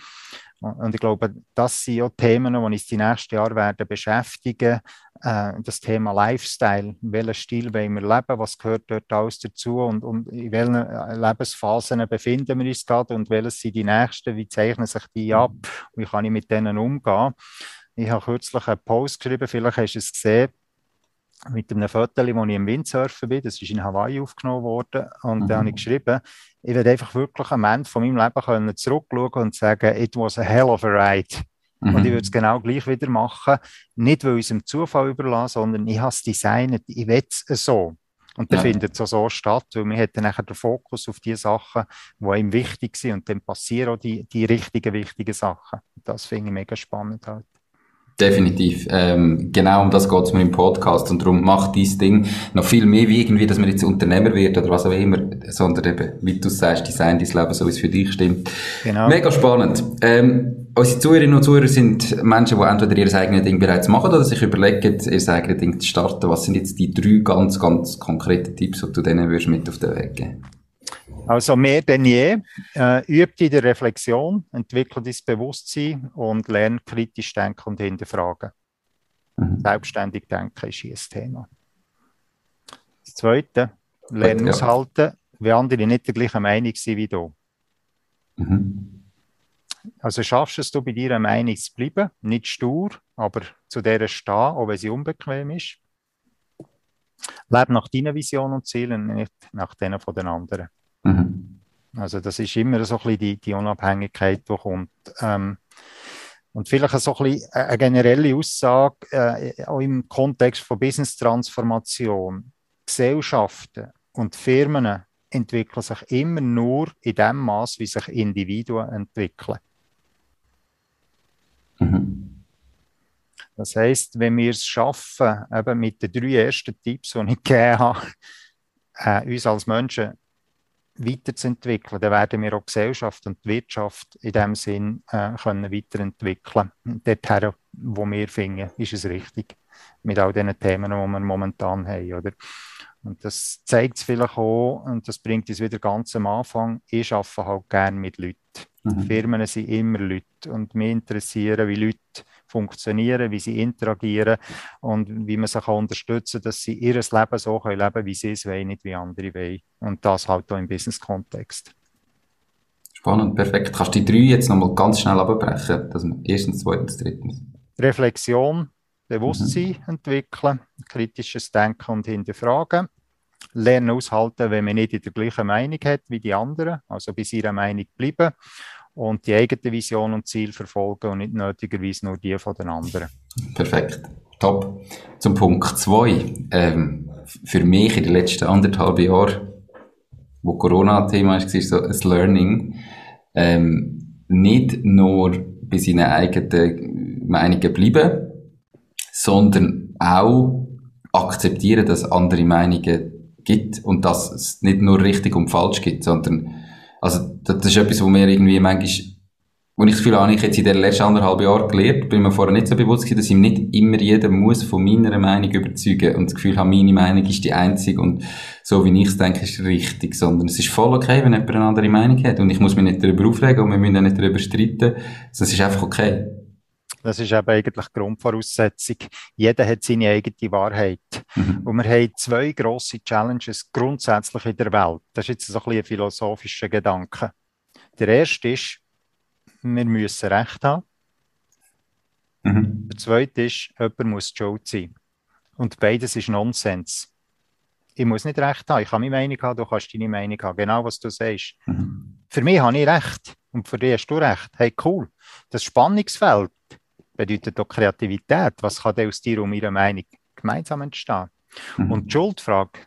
Und ich glaube, das sind auch Themen, die uns die nächsten Jahre werden beschäftigen. Äh, das Thema Lifestyle. Welchen Stil wollen wir leben? Was gehört dort alles dazu? Und, und in welchen äh, Lebensphasen befinden wir uns gerade? Und welches sind die nächsten? Wie zeichnen sich die ab? Wie kann ich mit denen umgehen? Ich habe kürzlich einen Post geschrieben, vielleicht hast du es gesehen mit einem Foto, wo ich im Windsurfen bin. Das ist in Hawaii aufgenommen worden. Und mhm. da habe ich geschrieben, ich werde einfach wirklich am Ende von meinem Leben können zurückschauen und sagen, it was a hell of a ride. Mhm. Und ich würde es genau gleich wieder machen. Nicht, weil ich es dem Zufall überlasse, sondern ich habe es designt, ich will es so. Und dann ja. findet es auch so statt, weil man hat dann nachher den Fokus auf die Sachen, die einem wichtig sind und dann passieren auch die, die richtigen, wichtigen Sachen. Das finde ich mega spannend halt. Definitiv. Ähm, genau um das geht es mir im Podcast und darum macht dieses Ding noch viel mehr wie irgendwie, dass man jetzt Unternehmer wird oder was auch immer, sondern eben, wie du sagst, Design dein Leben, so wie es für dich stimmt. Genau. Mega spannend. Ähm, unsere Zuhörerinnen und Zuhörer sind Menschen, die entweder ihr eigenes Ding bereits machen oder sich überlegen, ihr eigenes Ding zu starten. Was sind jetzt die drei ganz, ganz konkreten Tipps, die du denen würdest mit auf den Weg geben also mehr denn je, äh, übt in der Reflexion, entwickelt das Bewusstsein und lernt kritisch denken und hinterfragen. Mhm. Selbstständig denken ist hier das Thema. Das Zweite, lernen ja. aushalten, wie andere nicht der gleichen Meinung sind wie du. Mhm. Also schaffst es du bei dir Meinung zu bleiben, nicht stur, aber zu der stehen, auch wenn sie unbequem ist. Lebe nach deinen Visionen und Zielen, nicht nach denen von den anderen. Mhm. Also das ist immer so ein bisschen die, die Unabhängigkeit, die kommt. Ähm, und vielleicht so ein bisschen eine generelle Aussage, äh, auch im Kontext von Business-Transformation. Gesellschaften und Firmen entwickeln sich immer nur in dem Maß, wie sich Individuen entwickeln. Mhm. Das heißt, wenn wir es schaffen, eben mit den drei ersten Tipps, die ich gegeben habe, äh, uns als Menschen weiterzuentwickeln, dann werden wir auch die Gesellschaft und die Wirtschaft in dem Sinn äh, können weiterentwickeln. Dorthin, wo wir finden, ist es richtig mit all den Themen, die wir momentan haben. Oder? Und das zeigt es vielleicht auch, und das bringt uns wieder ganz am Anfang, ich arbeite halt gerne mit Leuten. Mhm. Firmen sind immer Leute und mich interessieren, wie Leute funktionieren, wie sie interagieren und wie man sie kann unterstützen kann, dass sie ihr Leben so können leben wie sie es wollen, nicht wie andere wollen. Und das halt auch im Business-Kontext. Spannend, perfekt. Kannst du die drei jetzt nochmal ganz schnell abbrechen? Das erstens, zweitens, drittens. Reflexion, Bewusstsein mhm. entwickeln, kritisches Denken und Hinterfragen. Lernen aushalten, wenn man nicht in der gleichen Meinung hat wie die anderen, also bei ihrer Meinung bleiben und die eigene Vision und Ziel verfolgen und nicht nötigerweise nur die von den anderen. Perfekt. Top. Zum Punkt 2. Ähm, für mich in den letzten anderthalb Jahren, wo Corona-Thema war, so ein Learning, ähm, nicht nur bei seinen eigenen Meinungen bleiben, sondern auch akzeptieren, dass es andere Meinungen gibt und dass es nicht nur richtig und falsch gibt, sondern also, das ist etwas, wo mir irgendwie manchmal, wo ich das Gefühl habe, ich jetzt in den letzten anderthalb Jahren gelernt, bin mir vorher nicht so bewusst gewesen, dass ich nicht immer jeder muss von meiner Meinung überzeugen und das Gefühl habe, meine Meinung ist die einzige und so wie ich es denke, ist richtig, sondern es ist voll okay, wenn jemand eine andere Meinung hat und ich muss mich nicht darüber aufregen und wir müssen auch nicht darüber streiten. Das ist einfach okay. Das ist eben eigentlich die Grundvoraussetzung. Jeder hat seine eigene Wahrheit. Mhm. Und wir haben zwei grosse Challenges grundsätzlich in der Welt. Das ist jetzt so ein, bisschen ein philosophischer Gedanke. Der erste ist, wir müssen Recht haben. Mhm. Der zweite ist, jemand muss schuld sein. Und beides ist Nonsens. ich muss nicht recht haben. Ich kann meine Meinung haben, du kannst deine Meinung haben. Genau, was du sagst. Mhm. Für mich habe ich recht und für dich hast du recht. Hey, cool. Das Spannungsfeld bedeutet auch Kreativität. Was kann denn aus dir und meiner Meinung gemeinsam entstehen? Mhm. Und die Schuldfrage,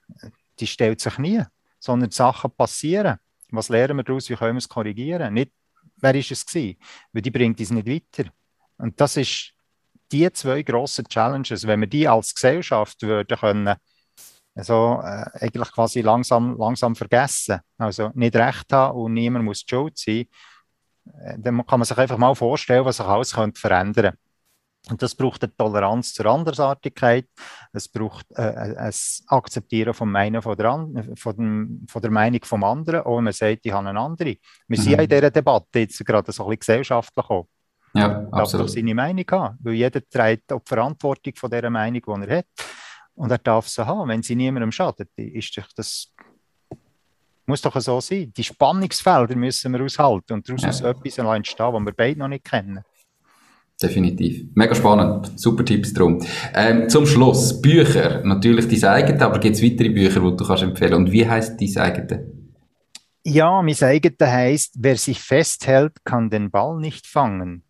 die stellt sich nie, sondern die Sachen passieren. Was lernen wir daraus? Wie können wir es korrigieren? Nicht, wer ist es gewesen? Weil die bringt uns nicht weiter. Und das ist die zwei grossen Challenges, wenn wir die als Gesellschaft würden können, also äh, eigentlich quasi langsam, langsam vergessen, also nicht recht haben und niemand muss schuld sein, dann kann man sich einfach mal vorstellen, was sich alles könnte verändern und das braucht eine Toleranz zur Andersartigkeit, es braucht äh, äh ein Akzeptieren vom Meinen von der, von, dem, von der Meinung vom anderen, auch wenn man sagt, ich habe eine andere. Wir mhm. sind ja in dieser Debatte jetzt gerade so ein bisschen gesellschaftlich auch. Ja, darf doch seine Meinung haben, weil jeder trägt auch die Verantwortung von dieser Meinung, die er hat. Und er darf sie haben. Wenn sie niemandem schadet, ist das muss doch so sein. Die Spannungsfelder müssen wir aushalten und daraus ja. etwas entstehen, was wir beide noch nicht kennen. Definitiv. Mega spannend. Super Tipps drum. Ähm, zum Schluss. Bücher. Natürlich dein eigenes, aber gibt es weitere Bücher, die du kannst empfehlen Und wie heisst dein eigenes? Ja, mein eigenes heisst, wer sich festhält, kann den Ball nicht fangen.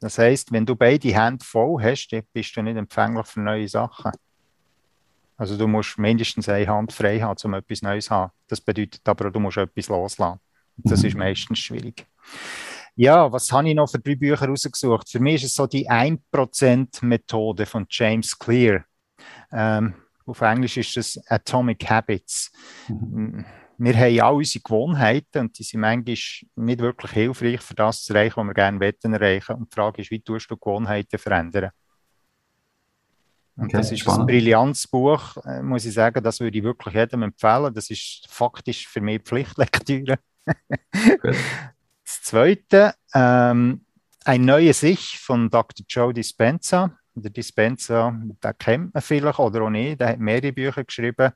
Das heißt, wenn du beide Hände voll hast, bist du nicht empfänglich für neue Sachen. Also du musst mindestens eine Hand frei haben, um etwas Neues zu haben. Das bedeutet aber, du musst etwas loslassen. Das ist mhm. meistens schwierig. Ja, was habe ich noch für drei Bücher rausgesucht? Für mich ist es so die 1%-Methode von James Clear. Ähm, auf Englisch ist es Atomic Habits. Mhm wir haben all unsere Gewohnheiten und die sind manchmal nicht wirklich hilfreich für das zu erreichen, was wir gerne wollen erreichen. Und die Frage ist, wie tust du Gewohnheiten verändern? Und okay, das ist spannend. ein brillantes Buch, äh, muss ich sagen, das würde ich wirklich jedem empfehlen. Das ist faktisch für mich Pflichtlektüre. das zweite, ähm, Ein neues Ich von Dr. Joe Dispenza der Dispenza, den kennt man vielleicht oder auch nicht, der hat mehrere Bücher geschrieben,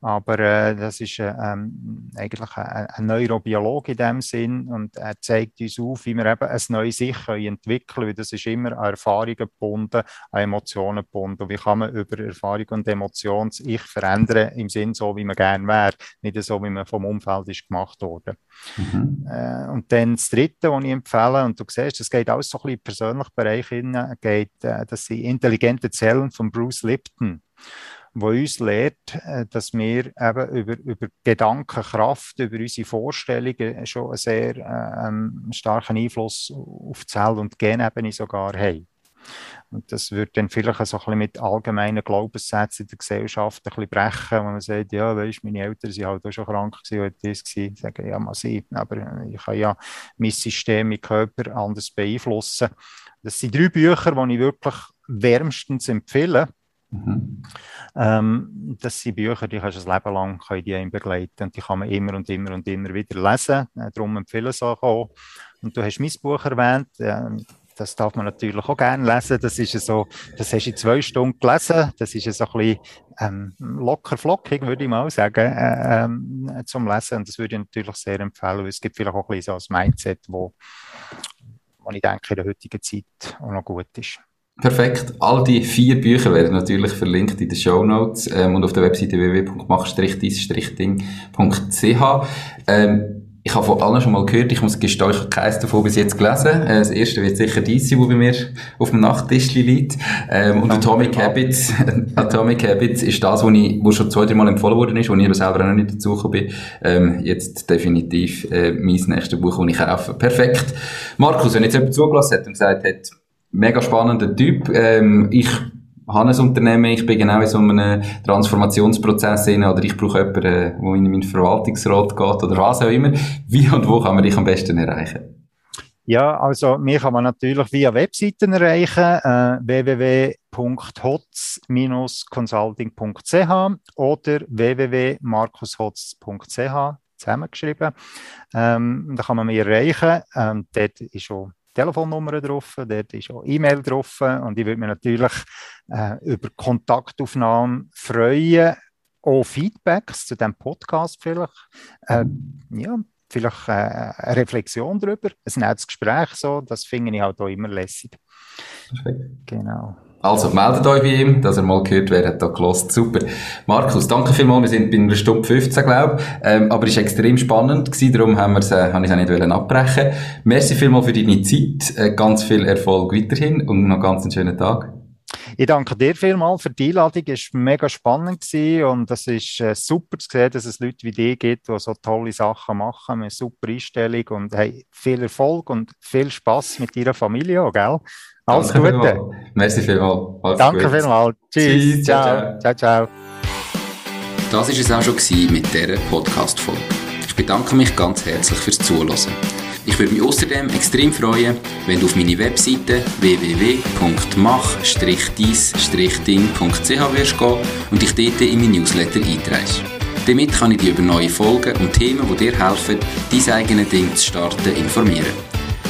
aber äh, das ist äh, ähm, eigentlich ein, ein, Neurobiologe in dem Sinn und er zeigt uns auf, wie wir eben ein neues Ich entwickeln können, weil das ist immer an Erfahrungen gebunden, an Emotionen gebunden. Wie kann man über Erfahrung und Emotionen Ich verändern im Sinn so, wie man gerne wäre, nicht so, wie man vom Umfeld ist gemacht wurde. Mhm. Äh, und dann das Dritte, was ich empfehle, und du siehst, das geht alles so ein bisschen den persönlichen Bereich hin, geht, äh, das die intelligenten Zellen von Bruce Lipton, wo uns lehrt, äh, dass wir eben über, über Gedankenkraft, über unsere Vorstellungen schon einen sehr äh, starken Einfluss auf Zell- und Genebene sogar haben. Und das wird dann vielleicht so ein bisschen mit allgemeinen Glaubenssätzen in der Gesellschaft ein bisschen brechen, wo man sagt, ja, weißt, meine Eltern sind halt auch schon krank gewesen oder das gewesen. Sagen, ja, mal sein, aber ich kann ja mein System, mein Körper anders beeinflussen. Das sind drei Bücher, die ich wirklich wärmstens empfehlen. Mhm. Ähm, das sind Bücher, die kannst du ein Leben lang können die begleiten und die kann man immer und immer und immer wieder lesen. Äh, darum empfehle ich es auch. Und du hast mein Buch erwähnt. Äh, das darf man natürlich auch gerne lesen. Das ist so, das hast du in zwei Stunden gelesen. Das ist so ein bisschen ähm, locker flockig, würde ich mal sagen, äh, ähm, zum Lesen. Und das würde ich natürlich sehr empfehlen. Weil es gibt vielleicht auch ein bisschen so ein Mindset, wo, wo ich denke, in der heutigen Zeit auch noch gut ist. Perfekt. All die vier Bücher werden natürlich verlinkt in den Show Notes ähm, und auf der Webseite www.mach-dis-ding.ch. Ähm, ich habe von allen schon mal gehört, ich muss gestehen, ich habe keins davon bis jetzt gelesen. Äh, das erste wird sicher dies sein, wo bei mir auf dem Nachttisch liegt. Ähm, und Atomic Habits, Atomic Habits ist das, wo, ich, wo schon zwei, drei Mal empfohlen worden ist, wo ich aber selber auch noch nicht dazu bin. Ähm, jetzt definitiv äh, mein nächstes Buch, das ich kaufe. Perfekt. Markus, wenn jetzt jemand zugelassen hat und gesagt hat, mega spannender Typ. Ähm, ich habe ein Unternehmen, ich bin genau in so einem Transformationsprozess drin, oder ich brauche jemanden, der äh, in meinen Verwaltungsrat geht oder was auch immer. Wie und wo kann man dich am besten erreichen? Ja, also mich kann man natürlich via Webseiten erreichen, äh, www.hotz-consulting.ch oder www.markushotz.ch zusammengeschrieben. Ähm, da kann man mich erreichen. Ähm, dort ist schon Telefonnummer drauf, dort ist auch E-Mail drauf und ich würde mich natürlich äh, über Kontaktaufnahmen freuen, auch Feedbacks zu dem Podcast vielleicht. Äh, ja, vielleicht äh, eine Reflexion darüber, ein nettes Gespräch, so, das finde ich halt auch immer lässig. Perfekt. Genau. Also, meldet euch bei ihm, dass er mal gehört, wer hat da gelost. Super. Markus, danke vielmals. Wir sind bei einer Stunde 15, glaube ich. Ähm, aber es war extrem spannend gewesen, darum haben wir's, äh, habe ich es auch nicht wollen abbrechen. Merci vielmals für deine Zeit. Äh, ganz viel Erfolg weiterhin und noch ganz einen schönen Tag. Ich danke dir vielmals für die Einladung. Es war mega spannend gewesen und es ist äh, super zu sehen, dass es Leute wie dich gibt, die so tolle Sachen machen, mit super Einstellung und hey, viel Erfolg und viel Spaß mit deiner Familie auch, gell? Alles Danke Gute. vielmals. Merci vielmals. Alles Danke gut. vielmals. Tschüss. Tschüss, ciao, ciao. ciao. Das war es auch schon gewesen mit dieser Podcast-Folge. Ich bedanke mich ganz herzlich fürs Zuhören. Ich würde mich außerdem extrem freuen, wenn du auf meine Webseite www.mach-dies-ding.ch wirst gehen und dich dort in mein Newsletter einträgst. Damit kann ich dich über neue Folgen und Themen, die dir helfen, dein eigenes Ding zu starten, informieren.